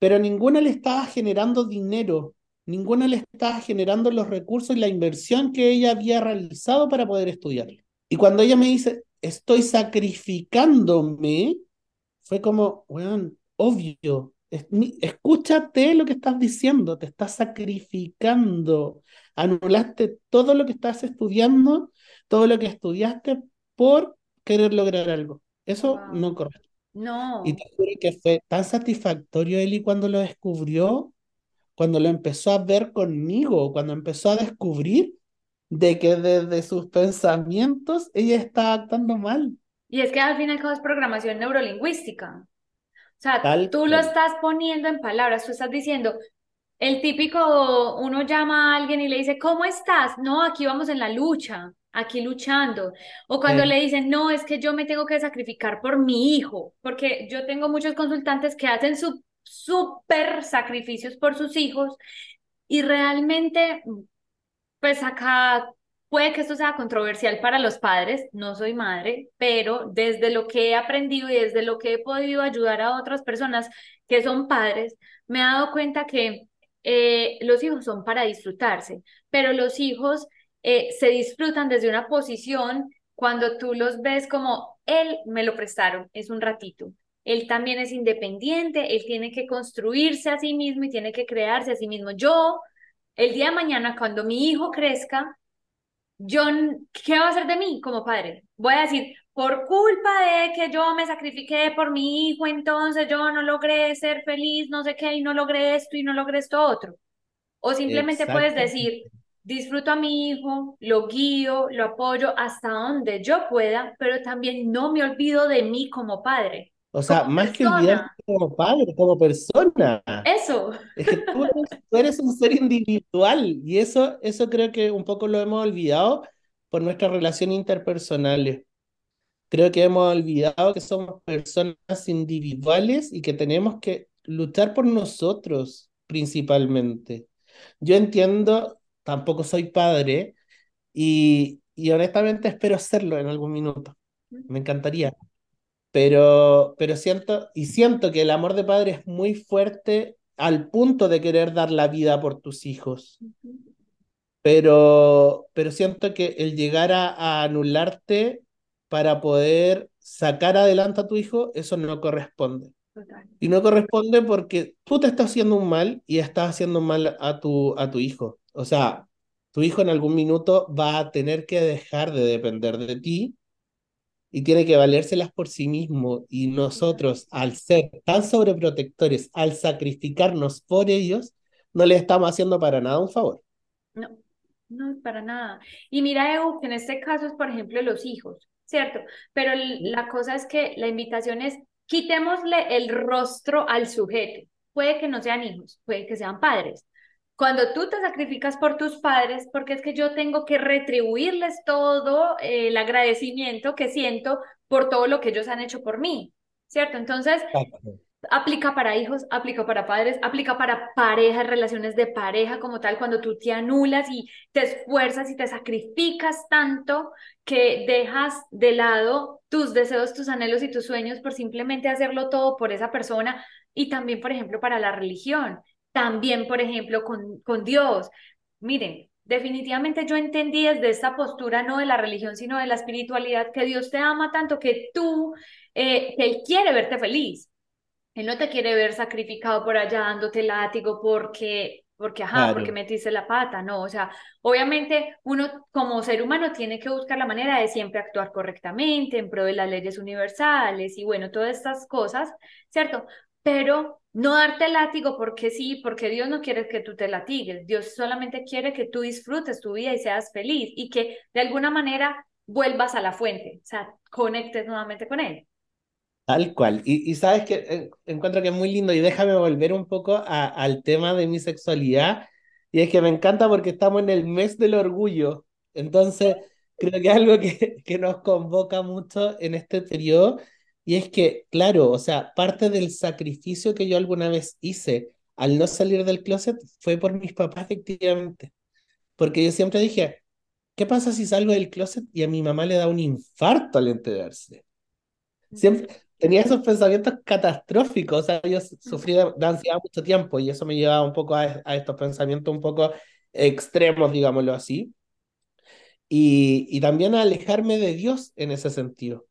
S3: pero ninguna le estaba generando dinero, ninguna le estaba generando los recursos y la inversión que ella había realizado para poder estudiar. Y cuando ella me dice, estoy sacrificándome, fue como, bueno, obvio, escúchate lo que estás diciendo, te estás sacrificando, anulaste todo lo que estás estudiando, todo lo que estudiaste por querer lograr algo. Eso no corresponde.
S2: No.
S3: Y te juro que fue tan satisfactorio Eli cuando lo descubrió, cuando lo empezó a ver conmigo, cuando empezó a descubrir de que desde sus pensamientos ella está actuando mal.
S2: Y es que al final es programación neurolingüística. O sea, tú lo estás poniendo en palabras, tú estás diciendo, el típico, uno llama a alguien y le dice, ¿cómo estás? No, aquí vamos en la lucha, aquí luchando. O cuando le dicen, no, es que yo me tengo que sacrificar por mi hijo, porque yo tengo muchos consultantes que hacen su súper sacrificios por sus hijos y realmente pues acá puede que esto sea controversial para los padres, no soy madre, pero desde lo que he aprendido y desde lo que he podido ayudar a otras personas que son padres, me he dado cuenta que eh, los hijos son para disfrutarse, pero los hijos eh, se disfrutan desde una posición cuando tú los ves como, él me lo prestaron, es un ratito. Él también es independiente, él tiene que construirse a sí mismo y tiene que crearse a sí mismo. Yo el día de mañana, cuando mi hijo crezca, yo, ¿qué va a hacer de mí como padre? Voy a decir, por culpa de que yo me sacrifiqué por mi hijo, entonces yo no logré ser feliz, no sé qué, y no logré esto y no logré esto otro. O simplemente puedes decir, disfruto a mi hijo, lo guío, lo apoyo hasta donde yo pueda, pero también no me olvido de mí como padre.
S3: O sea, más que olvidarte como padre, como persona.
S2: Eso.
S3: Es que tú eres, un ser individual y eso, eso creo que un poco lo hemos olvidado por nuestras relaciones interpersonales. Creo que hemos olvidado que somos personas individuales y que tenemos que luchar por nosotros principalmente. Yo entiendo, tampoco soy padre y, y honestamente espero serlo en algún minuto. Me encantaría pero, pero siento, y siento que el amor de padre es muy fuerte al punto de querer dar la vida por tus hijos. Pero, pero siento que el llegar a, anularte para poder sacar adelante a tu hijo, eso no corresponde. Y no corresponde porque tú te estás haciendo un mal y estás haciendo un mal a tu, a tu hijo. O sea, tu hijo en algún minuto va a tener que dejar de depender de ti y tiene que valérselas por sí mismo. Y nosotros, al ser tan sobreprotectores, al sacrificarnos por ellos, no le estamos haciendo para nada un favor.
S2: No, no, para nada. Y mira, Evo, que en este caso es, por ejemplo, los hijos, ¿cierto? Pero la cosa es que la invitación es, quitémosle el rostro al sujeto. Puede que no sean hijos, puede que sean padres, cuando tú te sacrificas por tus padres, porque es que yo tengo que retribuirles todo eh, el agradecimiento que siento por todo lo que ellos han hecho por mí, ¿cierto? Entonces, aplica para hijos, aplica para padres, aplica para parejas, relaciones de pareja como tal, cuando tú te anulas y te esfuerzas y te sacrificas tanto que dejas de lado tus deseos, tus anhelos y tus sueños por simplemente hacerlo todo por esa persona y también, por ejemplo, para la religión también, por ejemplo, con, con Dios. Miren, definitivamente yo entendí desde esta postura, no de la religión, sino de la espiritualidad, que Dios te ama tanto que tú, eh, que Él quiere verte feliz. Él no te quiere ver sacrificado por allá dándote látigo porque, porque, ajá, porque metiste la pata, no, o sea, obviamente uno como ser humano tiene que buscar la manera de siempre actuar correctamente en pro de las leyes universales y bueno, todas estas cosas, ¿cierto? Pero no darte látigo porque sí, porque Dios no quiere que tú te latigues, Dios solamente quiere que tú disfrutes tu vida y seas feliz y que de alguna manera vuelvas a la fuente, o sea, conectes nuevamente con Él.
S3: Tal cual. Y, sabes que eh, encuentro que es muy lindo y déjame volver un poco al tema de mi sexualidad. Y es que me encanta porque estamos en el mes del orgullo. Entonces, creo que algo que, que nos convoca mucho en este periodo. Y es que, claro, o sea, parte del sacrificio que yo alguna vez hice al no salir del closet fue por mis papás, efectivamente. Porque yo siempre dije, ¿qué pasa si salgo del closet y a mi mamá le da un infarto al enterarse? Siempre, tenía esos pensamientos catastróficos, o sea, yo sufrí de, ansiedad mucho tiempo y eso me llevaba un poco a, estos pensamientos un poco extremos, digámoslo así, y, y también a alejarme de Dios en ese sentido,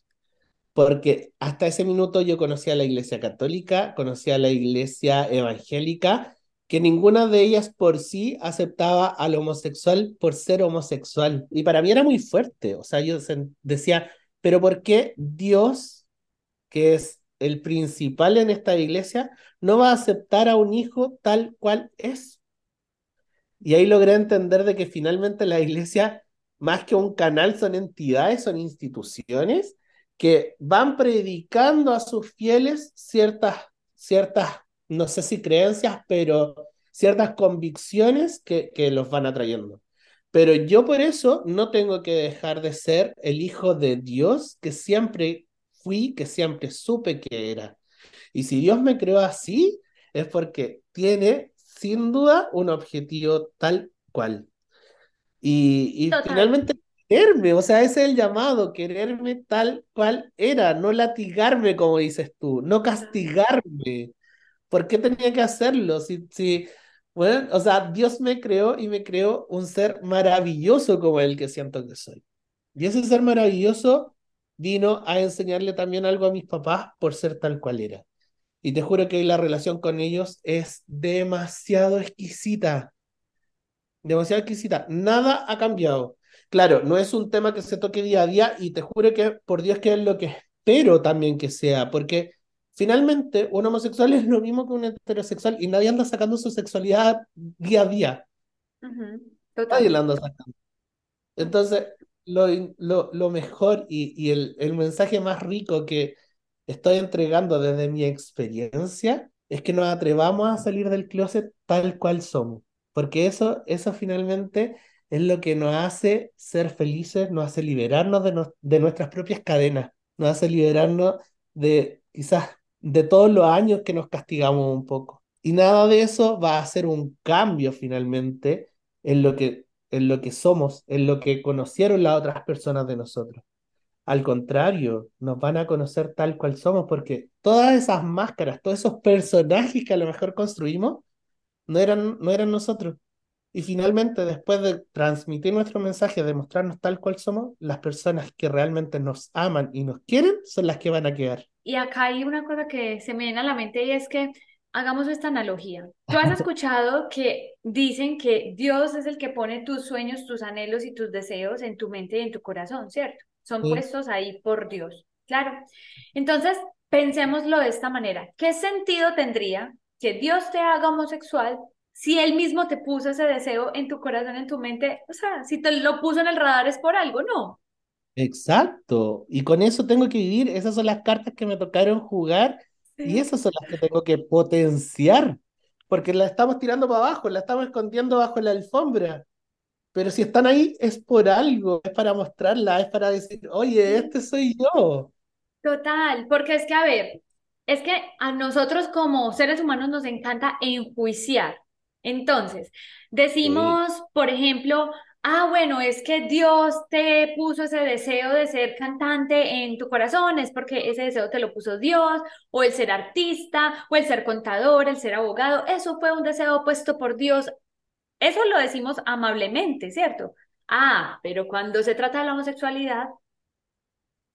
S3: porque hasta ese minuto yo conocía la iglesia católica, conocía la iglesia evangélica, que ninguna de ellas por sí aceptaba al homosexual por ser homosexual. Y para mí era muy fuerte, o sea, yo decía, pero ¿por qué Dios que es el principal en esta iglesia, no va a aceptar a un hijo tal cual es. Y ahí logré entender de que finalmente la iglesia, más que un canal, son entidades, son instituciones que van predicando a sus fieles ciertas, ciertas, no sé si creencias, pero ciertas convicciones que, que los van atrayendo. Pero yo por eso no tengo que dejar de ser el hijo de Dios que siempre fui, que siempre supe que era. Y si Dios me creó así, es porque tiene sin duda un objetivo tal cual. Y, y finalmente quererme, o sea, ese es el llamado, quererme tal cual era, no latigarme como dices tú, no castigarme. ¿Por qué tenía que hacerlo? Si, si, bueno, o sea, Dios me creó y me creó un ser maravilloso como el que siento que soy. Y ese ser maravilloso vino a enseñarle también algo a mis papás por ser tal cual era. Y te juro que la relación con ellos es demasiado exquisita. Demasiado exquisita. Nada ha cambiado. Claro, no es un tema que se toque día a día y te juro que por Dios que es lo que espero también que sea, porque finalmente un homosexual [laughs] es lo mismo que un heterosexual y nadie anda sacando su sexualidad día a día. Nadie la anda sacando. Entonces, lo, lo, mejor y, y el, el mensaje más rico que estoy entregando desde mi experiencia es que nos atrevamos a salir del closet tal cual somos, porque eso, eso finalmente es lo que nos hace ser felices, nos hace liberarnos de, de nuestras propias cadenas, nos hace liberarnos de quizás de todos los años que nos castigamos un poco. Y nada de eso va a hacer un cambio finalmente en lo que en lo que somos, en lo que conocieron las otras personas de nosotros. Al contrario, nos van a conocer tal cual somos, porque todas esas máscaras, todos esos personajes que a lo mejor construimos, no eran, no eran nosotros. Y finalmente, después de transmitir nuestro mensaje, de mostrarnos tal cual somos, las personas que realmente nos aman y nos quieren son las que van a quedar.
S2: Y acá hay una cosa que se me viene a la mente y es que hagamos esta analogía. Tú has [laughs] escuchado que dicen que Dios es el que pone tus sueños, tus anhelos y tus deseos en tu mente y en tu corazón, ¿cierto? Son puestos ahí por Dios. Claro. Entonces, pensémoslo de esta manera. ¿Qué sentido tendría que Dios te haga homosexual si Él mismo te puso ese deseo en tu corazón, en tu mente? O sea, si te lo puso en el radar es por algo, ¿no?
S3: Exacto. Y con eso tengo que vivir. Esas son las cartas que me tocaron jugar y esas son las que tengo que potenciar, porque la estamos tirando para abajo, la estamos escondiendo bajo la alfombra. Pero si están ahí es por algo, es para mostrarla, es para decir, oye, este soy yo.
S2: Total, porque es que, a ver, es que a nosotros como seres humanos nos encanta enjuiciar. Entonces, decimos, por ejemplo, ah, bueno, es que Dios te puso ese deseo de ser cantante en tu corazón, es porque ese deseo te lo puso Dios, o el ser artista, o el ser contador, el ser abogado, eso fue un deseo puesto por Dios. Eso lo decimos amablemente, ¿cierto? Ah, pero cuando se trata de la homosexualidad,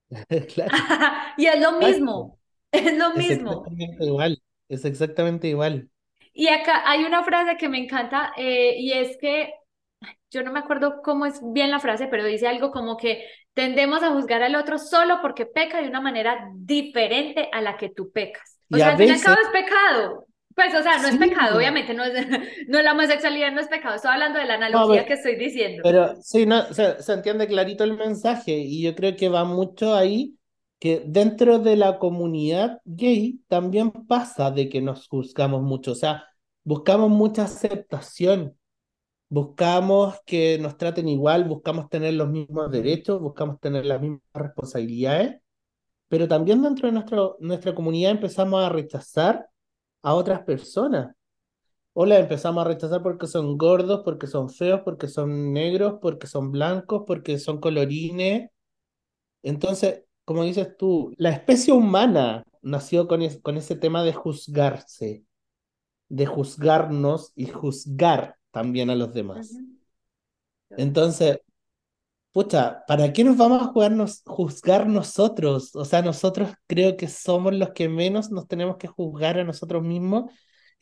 S2: [laughs] [laughs] y es lo mismo. [laughs] Es lo
S3: Es
S2: mismo.
S3: exactamente igual, es exactamente igual.
S2: Y acá hay una frase que me encanta eh, y es que yo no me acuerdo cómo es bien la frase, pero dice algo como que tendemos a juzgar al otro solo porque peca de una manera diferente a la que tú pecas. O
S3: Y
S2: sea, al fin y al cabo es pecado. Pues, o sea, no es
S3: sí,
S2: pecado, obviamente, no es, [laughs] no la homosexualidad no es pecado, estoy hablando de la
S3: no,
S2: analogía
S3: pero,
S2: que estoy diciendo.
S3: pero sí, no, se, se entiende clarito el mensaje y yo creo que va mucho ahí, que dentro de la comunidad gay también pasa de que nos juzgamos mucho, o sea, buscamos mucha aceptación, buscamos que nos traten igual, buscamos tener los mismos derechos, buscamos tener las mismas responsabilidades, pero también dentro de nuestro, nuestra comunidad empezamos a rechazar a otras personas. O las empezamos a rechazar porque son gordos, porque son feos, porque son negros, porque son blancos, porque son colorines. Entonces, como dices tú, la especie humana nació con, es- con ese tema de juzgarse, de juzgarnos y juzgar también a los demás. Entonces, pucha, ¿para qué nos vamos a jugarnos- juzgar nosotros? O sea, nosotros creo que somos los que menos nos tenemos que juzgar a nosotros mismos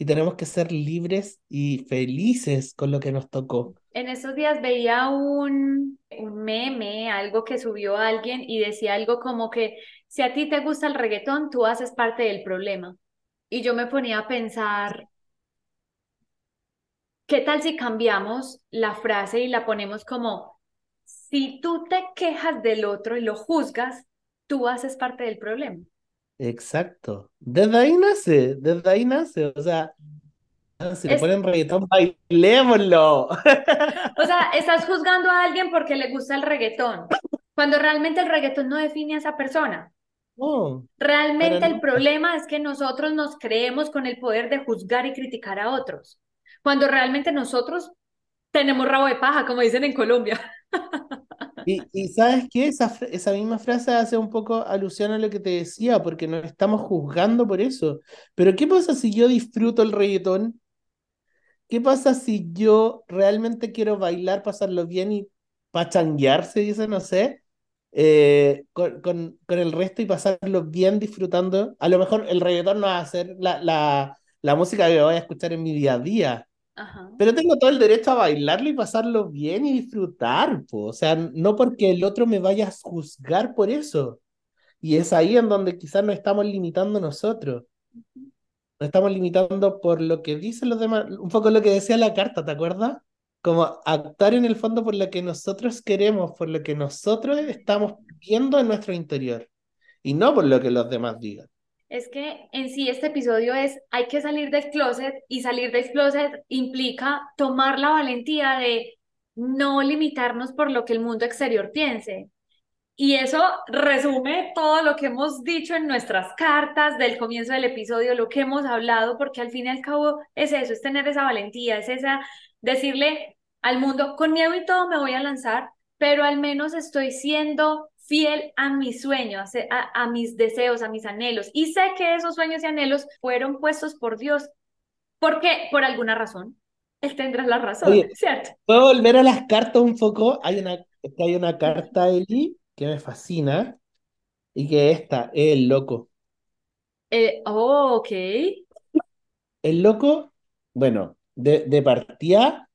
S3: y tenemos que ser libres y felices con lo que nos tocó.
S2: En estos días veía un, un meme, algo que subió alguien y decía algo como que si a ti te gusta el reggaetón, tú haces parte del problema. Y yo me ponía a pensar, ¿qué tal si cambiamos la frase y la ponemos como, si tú te quejas del otro y lo juzgas, tú haces parte del problema?
S3: Exacto. Desde ahí nace, desde ahí nace. O sea, si le
S2: Es,
S3: ponen reggaetón, bailémoslo. [laughs]
S2: o sea, estás juzgando a alguien porque le gusta el reggaetón, cuando realmente el reggaetón no define a esa persona.
S3: No,
S2: Realmente el problema es que nosotros nos creemos con el poder de juzgar y criticar a otros, cuando realmente nosotros tenemos rabo de paja, como dicen en Colombia. [laughs]
S3: Y, ¿sabes qué? Esa, esa misma frase hace un poco alusión a lo que te decía, porque nos estamos juzgando por eso. Pero ¿qué pasa si yo disfruto el reggaetón? ¿Qué pasa si yo realmente quiero bailar, pasarlo bien y pachanguear, se dice, no sé, eh, con, con, con el resto y pasarlo bien disfrutando? A lo mejor el reggaetón no va a ser la, la, la música que voy a escuchar en mi día a día,
S2: Ajá.
S3: pero tengo todo el derecho a bailarlo y pasarlo bien y disfrutar, po. O sea, no porque el otro me vaya a juzgar por eso. Y es ahí en donde quizás nos estamos limitando nosotros. Nos estamos limitando por lo que dicen los demás, un poco lo que decía la carta, ¿te acuerdas? Como actuar en el fondo por lo que nosotros queremos, por lo que nosotros estamos viendo en nuestro interior, y no por lo que los demás digan.
S2: Es que en sí este episodio es, hay que salir del closet y salir del closet implica tomar la valentía de no limitarnos por lo que el mundo exterior piense. Y eso resume todo lo que hemos dicho en nuestras cartas del comienzo del episodio, lo que hemos hablado, porque al fin y al cabo es eso, es tener esa valentía, es esa, decirle al mundo, con miedo y todo me voy a lanzar, pero al menos estoy siendo fiel a mis sueños, a, a mis deseos, a mis anhelos. Y sé que esos sueños y anhelos fueron puestos por Dios, porque por alguna razón, Él tendrá la razón,
S3: Oye,
S2: ¿cierto?
S3: ¿puedo volver a las cartas un poco? Hay una, hay una carta, Eli, que me fascina, y que esta es el loco.
S2: Eh, oh, ok.
S3: El loco, bueno, de, de partida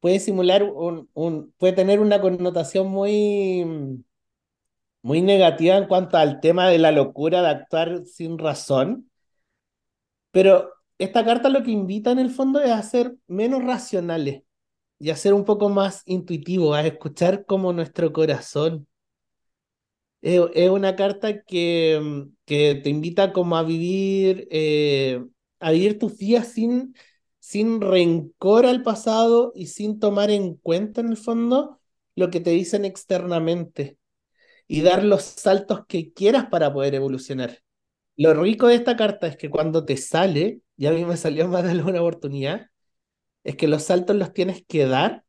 S3: puede simular un, un, puede tener una connotación muy, muy negativa en cuanto al tema de la locura de actuar sin razón, pero esta carta lo que invita en el fondo es a ser menos racionales y a ser un poco más intuitivos, a escuchar como nuestro corazón. Es, una carta que, que te invita como a vivir, eh, a vivir tus días sin, sin rencor al pasado y sin tomar en cuenta en el fondo lo que te dicen externamente y dar los saltos que quieras para poder evolucionar. Lo rico de esta carta es que cuando te sale, y a mí me salió más de alguna oportunidad, es que los saltos los tienes que dar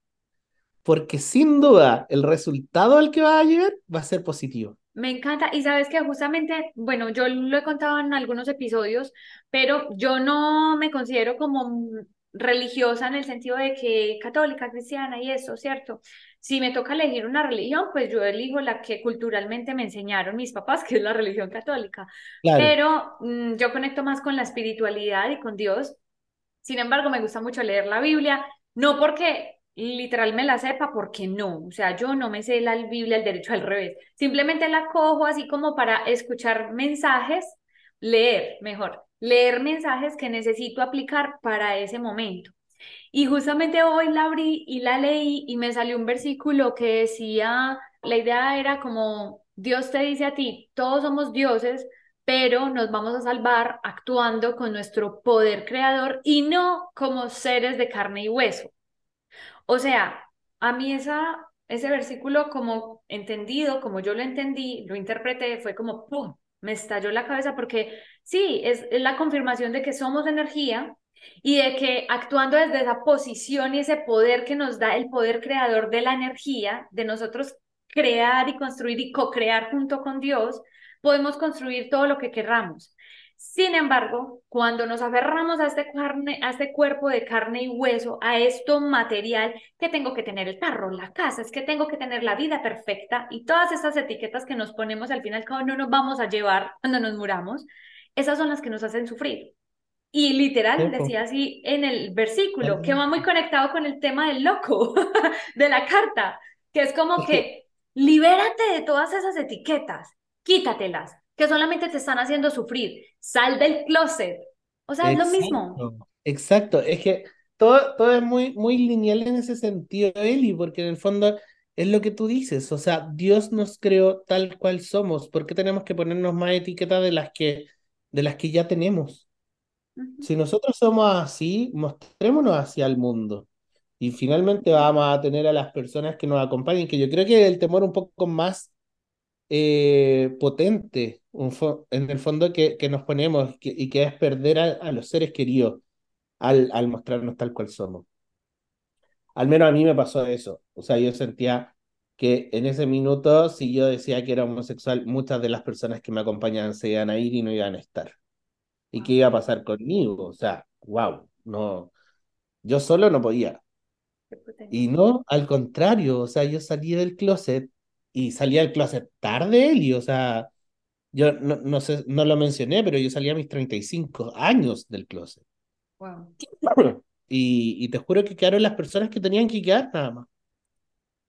S3: porque sin duda el resultado al que vas a llegar va a ser positivo.
S2: Me encanta. Y sabes que justamente, bueno, yo lo he contado en algunos episodios, pero yo no me considero como religiosa en el sentido de que católica, cristiana y eso, ¿cierto? Si me toca elegir una religión, pues yo elijo la que culturalmente me enseñaron mis papás, [laughs] que es la religión católica. Pero mm, yo conecto más con la espiritualidad y con Dios. Sin embargo, me gusta mucho leer la Biblia, no porque literal me la sepa, porque no. O sea, yo no me sé la Biblia al derecho al revés. Simplemente la cojo así como para escuchar mensajes, leer, mejor, leer mensajes que necesito aplicar para ese momento. Y justamente hoy la abrí y la leí y me salió un versículo que decía, la idea era como, Dios te dice a ti, todos somos dioses, pero nos vamos a salvar actuando con nuestro poder creador y no como seres de carne y hueso. O sea, a mí esa, ese versículo como entendido, como yo lo entendí, lo interpreté, fue como, ¡pum! Me estalló la cabeza porque sí, es, es la confirmación de que somos energía, y de que actuando desde esa posición y ese poder que nos da el poder creador de la energía, de nosotros crear y construir y co-crear junto con Dios, podemos construir todo lo que querramos. Sin embargo, cuando nos aferramos a este, carne, a este cuerpo de carne y hueso, a esto material, que tengo que tener el carro, la casa, es que tengo que tener la vida perfecta y todas estas etiquetas que nos ponemos al final, cabo no nos vamos a llevar cuando nos muramos, esas son las que nos hacen sufrir. Y literal decía así en el versículo, que va muy conectado con el tema del loco, [laughs] de la carta, que es como que libérate de todas esas etiquetas, quítatelas, que solamente te están haciendo sufrir, sal del closet. O sea, es lo mismo.
S3: Exacto, es que todo, todo es muy, muy lineal en ese sentido, Eli, porque en el fondo es lo que tú dices, o sea, Dios nos creó tal cual somos, ¿por qué tenemos que ponernos más etiquetas de las que, de las que ya tenemos? Si nosotros somos así, mostrémonos hacia el mundo. Y finalmente vamos a tener a las personas que nos acompañen, que yo creo que el temor un poco más eh, potente, en el fondo que, nos ponemos y que es perder a, los seres queridos al, al mostrarnos tal cual somos. Al menos a mí me pasó eso. O sea, yo sentía que en ese minuto, si yo decía que era homosexual, muchas de las personas que me acompañaban se iban a ir y no iban a estar y qué iba a pasar conmigo. O sea, wow, no, yo solo no podía. Y no, al contrario, o sea, yo salí del closet y salía del closet tarde, y o sea, yo no, no sé, no lo mencioné, pero yo salí a mis 35 años del closet. Wow. [clears throat] Y, y te juro que quedaron las personas que tenían que quedar nada más.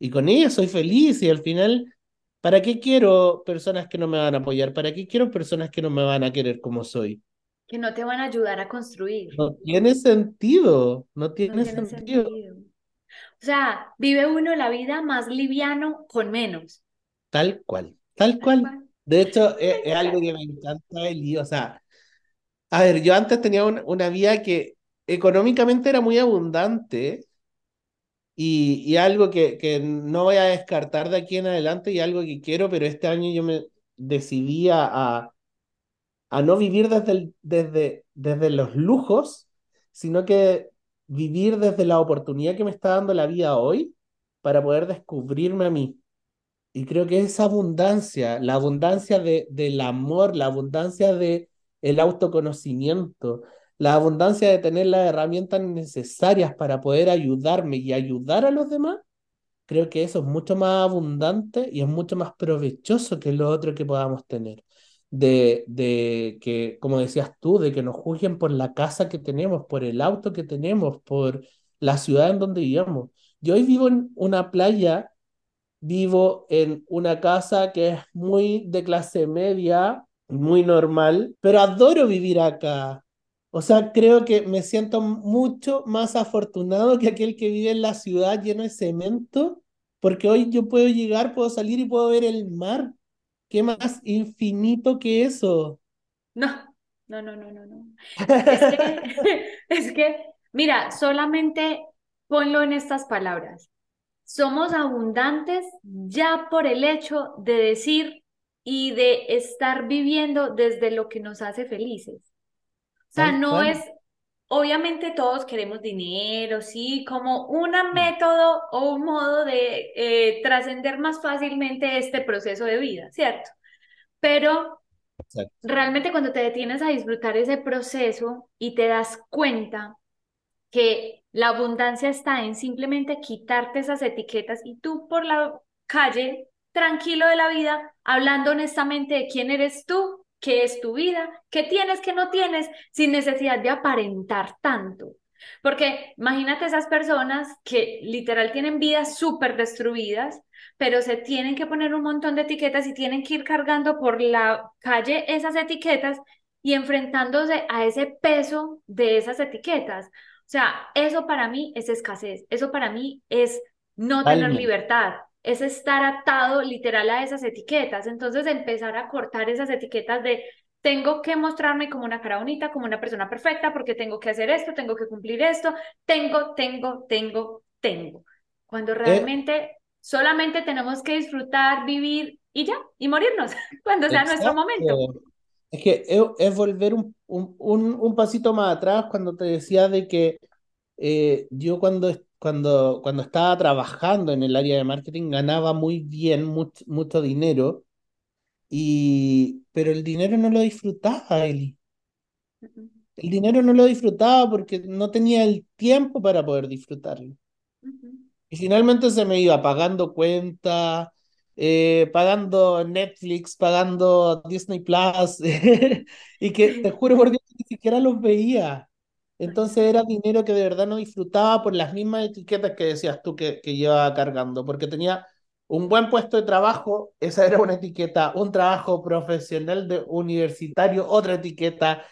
S3: Y con ellas soy feliz y al final, ¿para qué quiero personas que no me van a apoyar? ¿Para qué quiero personas que no me van a querer como soy?
S2: Que no te van a ayudar a construir.
S3: No tiene sentido, no tiene, sentido.
S2: O sea, vive uno la vida más liviano con menos.
S3: Tal cual, tal, cual. De hecho, es, algo que me encanta el o sea, a ver, yo antes tenía una vida que económicamente era muy abundante y, y algo que, que no voy a descartar de aquí en adelante y algo que quiero, pero este año yo me decidí a, a no vivir desde, desde, desde los lujos, sino que vivir desde la oportunidad que me está dando la vida hoy para poder descubrirme a mí. Y creo que esa abundancia, la abundancia de, del amor, la abundancia de el autoconocimiento, la abundancia de tener las herramientas necesarias para poder ayudarme y ayudar a los demás, creo que eso es mucho más abundante y es mucho más provechoso que lo otro que podamos tener de, de que, como decías tú, de que nos juzguen por la casa que tenemos, por el auto que tenemos, por la ciudad en donde vivimos. Yo hoy vivo en una playa, vivo en una casa que es muy de clase media, muy normal, pero adoro vivir acá. O sea, creo que me siento mucho más afortunado que aquel que vive en la ciudad lleno de cemento, porque hoy yo puedo llegar, puedo salir y puedo ver el mar. ¿Qué más infinito que eso?
S2: No, no, no, no, no, no. Es que, [laughs] es que, mira, solamente ponlo en estas palabras. Somos abundantes ya por el hecho de decir y de estar viviendo desde lo que nos hace felices. O sea, no es, obviamente todos queremos dinero, sí, como un mm. método o un modo de eh, trascender más fácilmente este proceso de vida, ¿cierto? Pero realmente cuando te detienes a disfrutar ese proceso y te das cuenta que la abundancia está en simplemente quitarte esas etiquetas y tú por la calle, tranquilo de la vida, hablando honestamente de quién eres tú, qué es tu vida, qué tienes, qué no tienes, sin necesidad de aparentar tanto. Porque imagínate esas personas que literal tienen vidas súper destruidas, pero se tienen que poner un montón de etiquetas y tienen que ir cargando por la calle esas etiquetas y enfrentándose a ese peso de esas etiquetas. O sea, eso para mí es escasez, eso para mí es no tener libertad, es estar atado literal a esas etiquetas. Entonces empezar a cortar esas etiquetas de tengo que mostrarme como una cara bonita, como una persona perfecta, porque tengo que hacer esto, tengo que cumplir esto, tengo, tengo, tengo, tengo. Cuando eh, realmente solamente tenemos que disfrutar, vivir y ya, y morirnos [laughs] cuando sea nuestro momento.
S3: Es que es, volver un, un, un, pasito más atrás cuando te decía de que eh, yo cuando, cuando, cuando estaba trabajando en el área de marketing ganaba muy bien, mucho, dinero, y, pero el dinero no lo disfrutaba, Eli. El dinero no lo disfrutaba porque no tenía el tiempo para poder disfrutarlo. Y finalmente se me iba pagando cuentas, eh, pagando Netflix, pagando Disney Plus, [laughs] y que te juro por Dios ni siquiera los veía. Entonces era dinero que de verdad no disfrutaba por las mismas etiquetas que decías tú que, que llevaba cargando, porque tenía un buen puesto de trabajo, esa era una etiqueta, un trabajo profesional de universitario, otra etiqueta,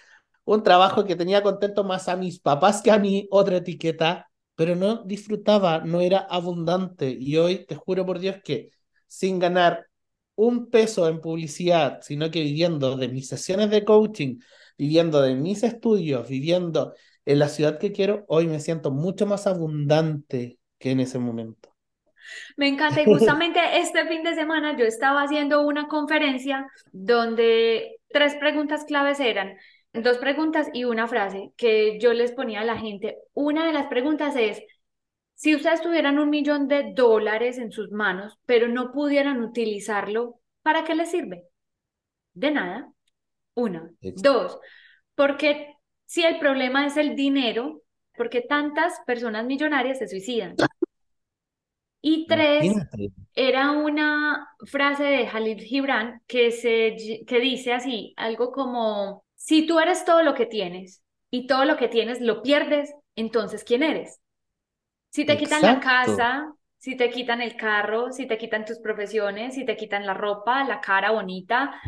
S3: un trabajo que tenía contento más a mis papás que a mí, otra etiqueta, pero no disfrutaba, no era abundante. Y hoy te juro por Dios que sin ganar un peso en publicidad, sino que viviendo de mis sesiones de coaching, viviendo de mis estudios, viviendo en la ciudad que quiero, hoy me siento mucho más abundante que en ese momento.
S2: Me encanta y [laughs] justamente este fin de semana yo estaba haciendo una conferencia donde tres preguntas claves eran, dos preguntas y una frase que yo les ponía a la gente. Una de las preguntas es, si ustedes tuvieran un millón de dólares en sus manos, pero no pudieran utilizarlo, ¿para qué les sirve? De nada. Una. Dos, porque si el problema es el dinero, porque tantas personas millonarias se suicidan. Y tres, era una frase de Khalil Gibran que, se, que dice así, algo como, si tú eres todo lo que tienes y todo lo que tienes lo pierdes, entonces ¿quién eres? Si te quitan la casa, si te quitan el carro, si te quitan tus profesiones, si te quitan la ropa, la cara bonita,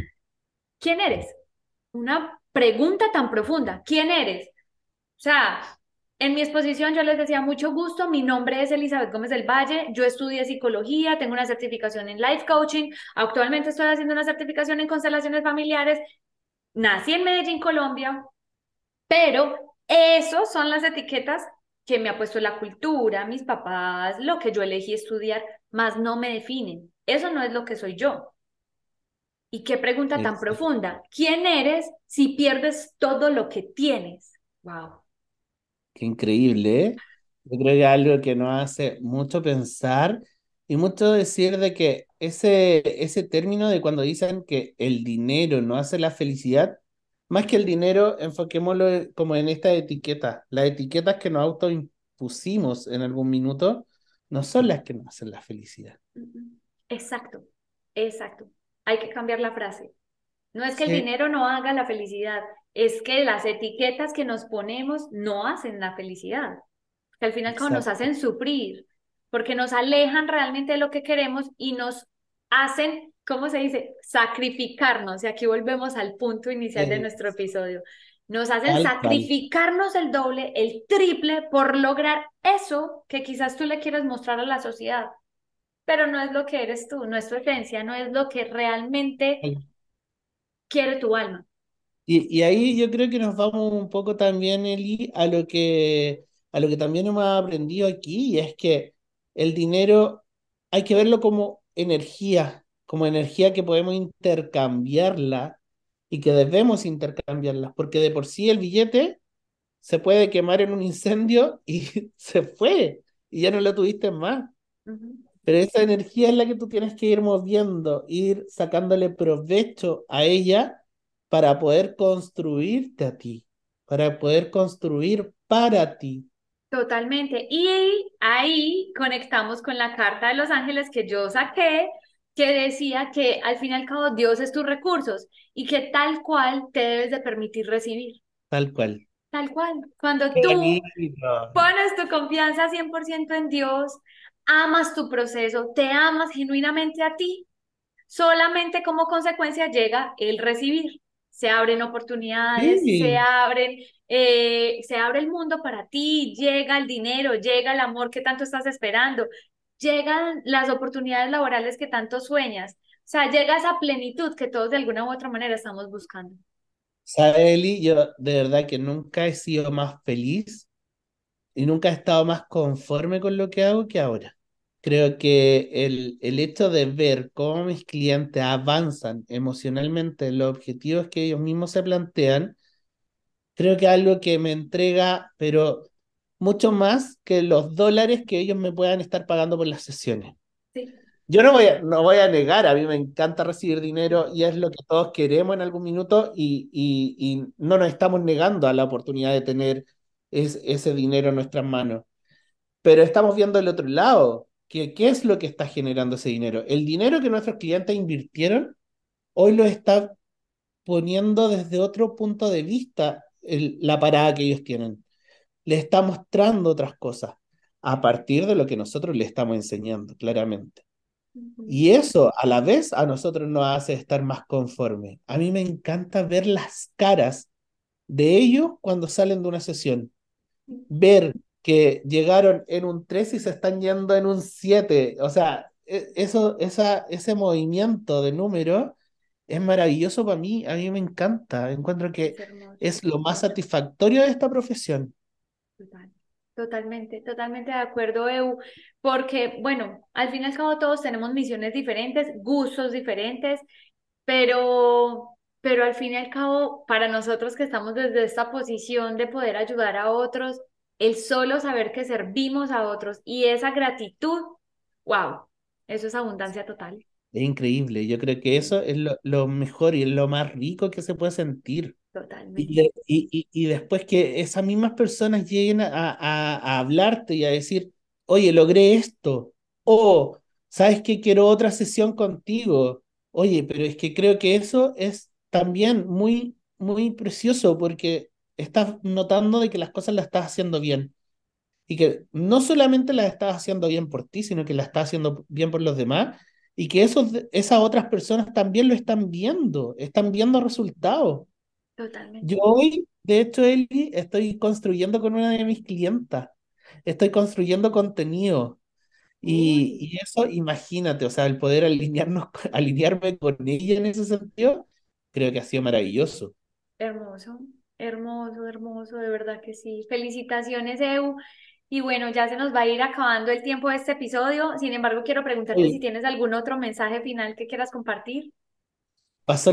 S2: ¿quién eres? Una pregunta tan profunda, ¿quién eres? O sea, en mi exposición yo les decía mucho gusto, mi nombre es Elizabeth Gómez del Valle, yo estudié psicología, tengo una certificación en life coaching, actualmente estoy haciendo una certificación en constelaciones familiares, nací en Medellín, Colombia, pero esos son las etiquetas que me ha puesto la cultura, mis papás, lo que yo elegí estudiar, más no me definen. Eso no es lo que soy yo. Y qué pregunta tan profunda. ¿Quién eres si pierdes todo lo que tienes? Wow.
S3: Qué increíble, ¿eh? Yo creo que es algo que nos hace mucho pensar y mucho decir de que ese, ese término de cuando dicen que el dinero no hace la felicidad, más que el dinero, enfoquémoslo como en esta etiqueta. Las etiquetas que nos autoimpusimos en algún minuto no son las que nos hacen la felicidad.
S2: Exacto, exacto. Hay que cambiar la frase. No es que el dinero no haga la felicidad, es que las etiquetas que nos ponemos no hacen la felicidad, que al final como nos hacen sufrir, porque nos alejan realmente de lo que queremos y nos hacen, ¿cómo se dice? Sacrificarnos. Y aquí volvemos al punto inicial de nuestro episodio. Nos hacen sacrificarnos el doble, el triple por lograr eso que quizás tú le quieres mostrar a la sociedad, pero no es lo que eres tú, no es tu esencia, no es lo que realmente quiere tu alma.
S3: Y, ahí yo creo que nos vamos un poco también, Eli, a lo que, a lo que también hemos aprendido aquí, y es que el dinero hay que verlo como energía, como energía que podemos intercambiarla y que debemos intercambiarla, porque de por sí el billete se puede quemar en un incendio y [laughs] se fue, y ya no lo tuviste más. Pero esa energía es la que tú tienes que ir moviendo, ir sacándole provecho a ella para poder construirte a ti, para poder construir para ti.
S2: Totalmente. Y ahí conectamos con la carta de los ángeles que yo saqué, que decía que al fin y al cabo Dios es tus recursos y que tal cual te debes de permitir recibir.
S3: Tal cual.
S2: Tal cual. Cuando tú pones tu confianza 100% en Dios, amas tu proceso, te amas genuinamente a ti, solamente como consecuencia llega el recibir. Se abren oportunidades, se abren, eh, se abre el mundo para ti, llega el dinero, llega el amor que tanto estás esperando, llegan las oportunidades laborales que tanto sueñas. O sea, llega esa plenitud que todos de alguna u otra manera estamos buscando.
S3: ¿Sabe, Eli? Yo de verdad que nunca he sido más feliz y nunca he estado más conforme con lo que hago que ahora. Creo que el, el hecho de ver cómo mis clientes avanzan emocionalmente en los objetivos que ellos mismos se plantean, creo que es algo que me entrega, pero mucho más que los dólares que ellos me puedan estar pagando por las sesiones. Sí. Yo no voy, a, no voy a negar, a mí me encanta recibir dinero y es lo que todos queremos en algún minuto y, y, no nos estamos negando a la oportunidad de tener ese dinero en nuestras manos. Pero estamos viendo el otro lado, que, ¿qué es lo que está generando ese dinero? El dinero que nuestros clientes invirtieron, hoy lo está poniendo desde otro punto de vista la parada que ellos tienen. Le está mostrando otras cosas a partir de lo que nosotros le estamos enseñando, claramente. Y eso a la vez a nosotros nos hace estar más conformes. A mí me encanta ver las caras de ellos cuando salen de una sesión. Ver que llegaron en un 3 y se están yendo en un 7. O sea, e, eso, esa, ese movimiento de número es maravilloso para mí. A mí me encanta. Encuentro que es, lo más satisfactorio de esta profesión.
S2: Totalmente, totalmente de acuerdo, Eu, porque, bueno, al fin y al cabo todos tenemos misiones diferentes, gustos diferentes, pero, pero al fin y al cabo, para nosotros que estamos desde esta posición de poder ayudar a otros, el solo saber que servimos a otros y esa gratitud, wow, eso es abundancia total.
S3: Es increíble, yo creo que eso es lo, lo mejor y lo más rico que se puede sentir.
S2: Totalmente.
S3: Y, y, después que esas mismas personas lleguen a, a, hablarte y a decir, oye, logré esto, o sabes que quiero otra sesión contigo, oye, pero es que creo que eso es también muy, muy precioso porque estás notando de que las cosas las estás haciendo bien y que no solamente las estás haciendo bien por ti, sino que las estás haciendo bien por los demás y que esos, esas otras personas también lo están viendo, están viendo resultados. Yo hoy, de hecho, Eli, estoy construyendo con una de mis clientas. Estoy construyendo contenido. Y, eso, imagínate, o sea, el poder alinearnos, [laughs] alinearme con ella en ese sentido, creo que ha sido maravilloso.
S2: Hermoso, hermoso, hermoso, de verdad que sí. Felicitaciones, Eu. Y bueno, ya se nos va a ir acabando el tiempo de este episodio. Sin embargo, quiero preguntarte si tienes algún otro mensaje final que quieras compartir.
S3: Pasó,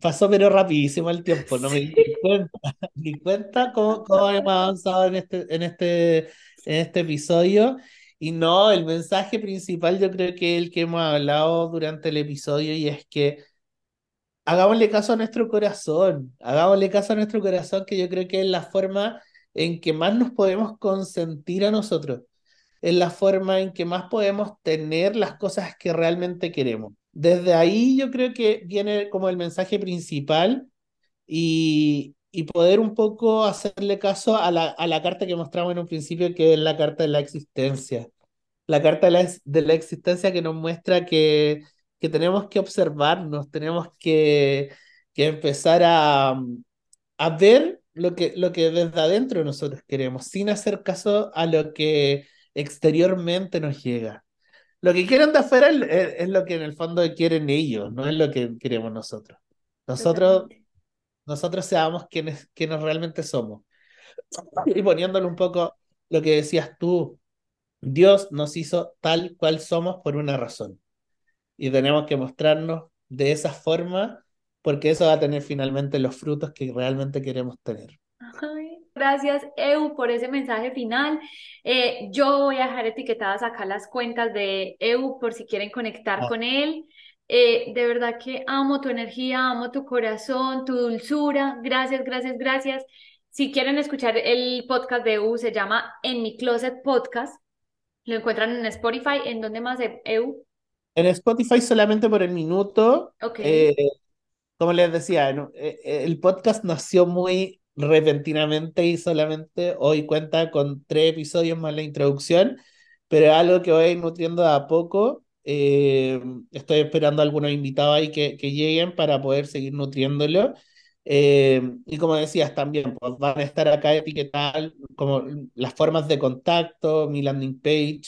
S3: pasó pero rapidísimo el tiempo, no me di cuenta, [laughs] ni cuenta cómo, cómo hemos avanzado en este, en, este, en este episodio. Y no, el mensaje principal yo creo que es el que hemos hablado durante el episodio y es que hagámosle caso a nuestro corazón, hagámosle caso a nuestro corazón que yo creo que es la forma en que más nos podemos consentir a nosotros, es la forma en que más podemos tener las cosas que realmente queremos desde ahí yo creo que viene como el mensaje principal y, y poder un poco hacerle caso a la, a la, carta que mostramos en un principio, que es la carta de la existencia. La carta de la, de la existencia que nos muestra que, que tenemos que observarnos, tenemos que, que empezar a, a ver lo que, lo que desde adentro nosotros queremos, sin hacer caso a lo que exteriormente nos llega. Lo que quieren de afuera es, lo que en el fondo quieren ellos, no es lo que queremos nosotros. Nosotros, nosotros seamos quienes, quienes realmente somos. Y poniéndole un poco lo que decías tú, Dios nos hizo tal cual somos por una razón. Y tenemos que mostrarnos de esa forma porque eso va a tener finalmente los frutos que realmente queremos tener.
S2: Gracias, Eu, por ese mensaje final. Eh, yo voy a dejar etiquetadas acá las cuentas de Eu por si quieren conectar ah. con él. Eh, de verdad que amo tu energía, amo tu corazón, tu dulzura. Gracias, gracias, gracias. si quieren escuchar el podcast de EU, se llama En mi Closet Podcast. Lo encuentran en Spotify. ¿En dónde más, EU?
S3: En Spotify solamente por el minuto. Eh, como les decía, ¿no? Eh, eh, el podcast nació muy repentinamente y solamente hoy cuenta con tres episodios más la introducción, pero es algo que voy nutriendo de a poco. Eh, estoy esperando a algunos invitados ahí que, que lleguen para poder seguir nutriéndolo. Eh, y como decías también, pues van a estar acá etiquetadas como las formas de contacto, mi landing page,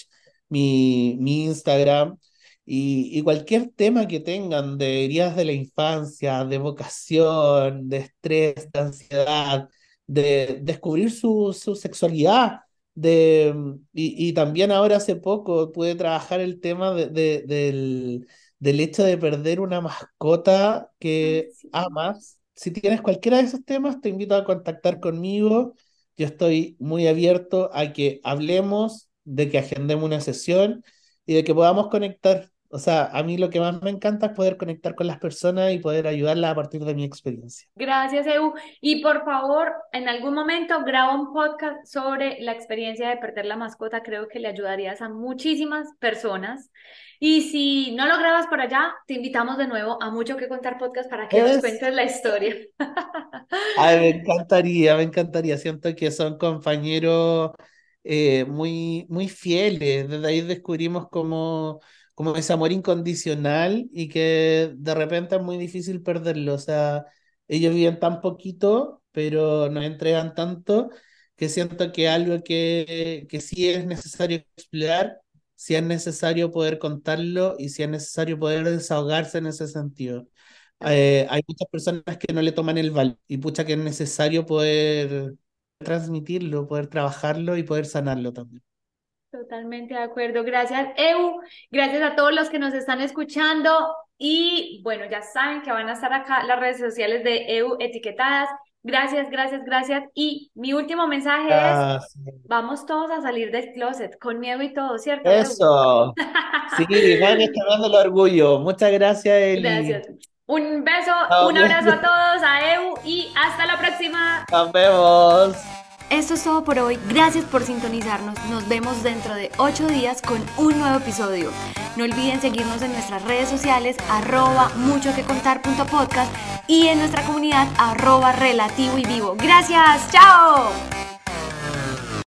S3: mi, mi Instagram. Y, y, cualquier tema que tengan de heridas de la infancia, de vocación, de estrés, de ansiedad, de descubrir su, su sexualidad, de, y, y, también ahora hace poco pude trabajar el tema de, de, del, del hecho de perder una mascota que
S2: sí.
S3: amas. Si tienes cualquiera de esos temas, te invito a contactar conmigo. Yo estoy muy abierto a que hablemos, de que agendemos una sesión y de que podamos conectar. O sea, a mí lo que más me encanta es poder conectar con las personas y poder ayudarlas a partir de mi experiencia.
S2: Gracias, Eu. Y por favor, en algún momento graba un podcast sobre la experiencia de perder la mascota. Creo que le ayudarías a muchísimas personas. Y si no lo grabas por allá, te invitamos de nuevo a Mucho que Contar Podcast para que nos cuentes la historia. [laughs]
S3: Ay, me encantaría, me encantaría. Siento que son compañeros eh, muy, muy fieles. Desde ahí descubrimos como como ese amor incondicional y que de repente es muy difícil perderlo. O sea, ellos viven tan poquito, pero nos entregan tanto que siento que algo que, que sí es necesario explorar, si es necesario poder contarlo y si es necesario poder desahogarse en ese sentido. Eh, hay muchas personas que no le toman el valor y pucha que es necesario poder transmitirlo, poder trabajarlo y poder sanarlo también.
S2: Totalmente de acuerdo. Gracias, Eu. Gracias a todos los que nos están escuchando. Y bueno, ya saben que van a estar acá las redes sociales de EU etiquetadas. Gracias, gracias, gracias. Y mi último mensaje gracias. es, vamos todos a salir del closet, con miedo y todo, ¿cierto?
S3: Eso. sí, van dando el orgullo. Muchas gracias, Eli.
S2: Gracias. Un beso, un abrazo a todos, a EU y hasta la próxima.
S3: Nos vemos.
S1: Esto es todo por hoy. Gracias por sintonizarnos. Nos vemos dentro de 8 días con un nuevo episodio. No olviden seguirnos en nuestras redes sociales arroba mucho que contar y en nuestra comunidad arroba relativo y vivo. Gracias. Chao.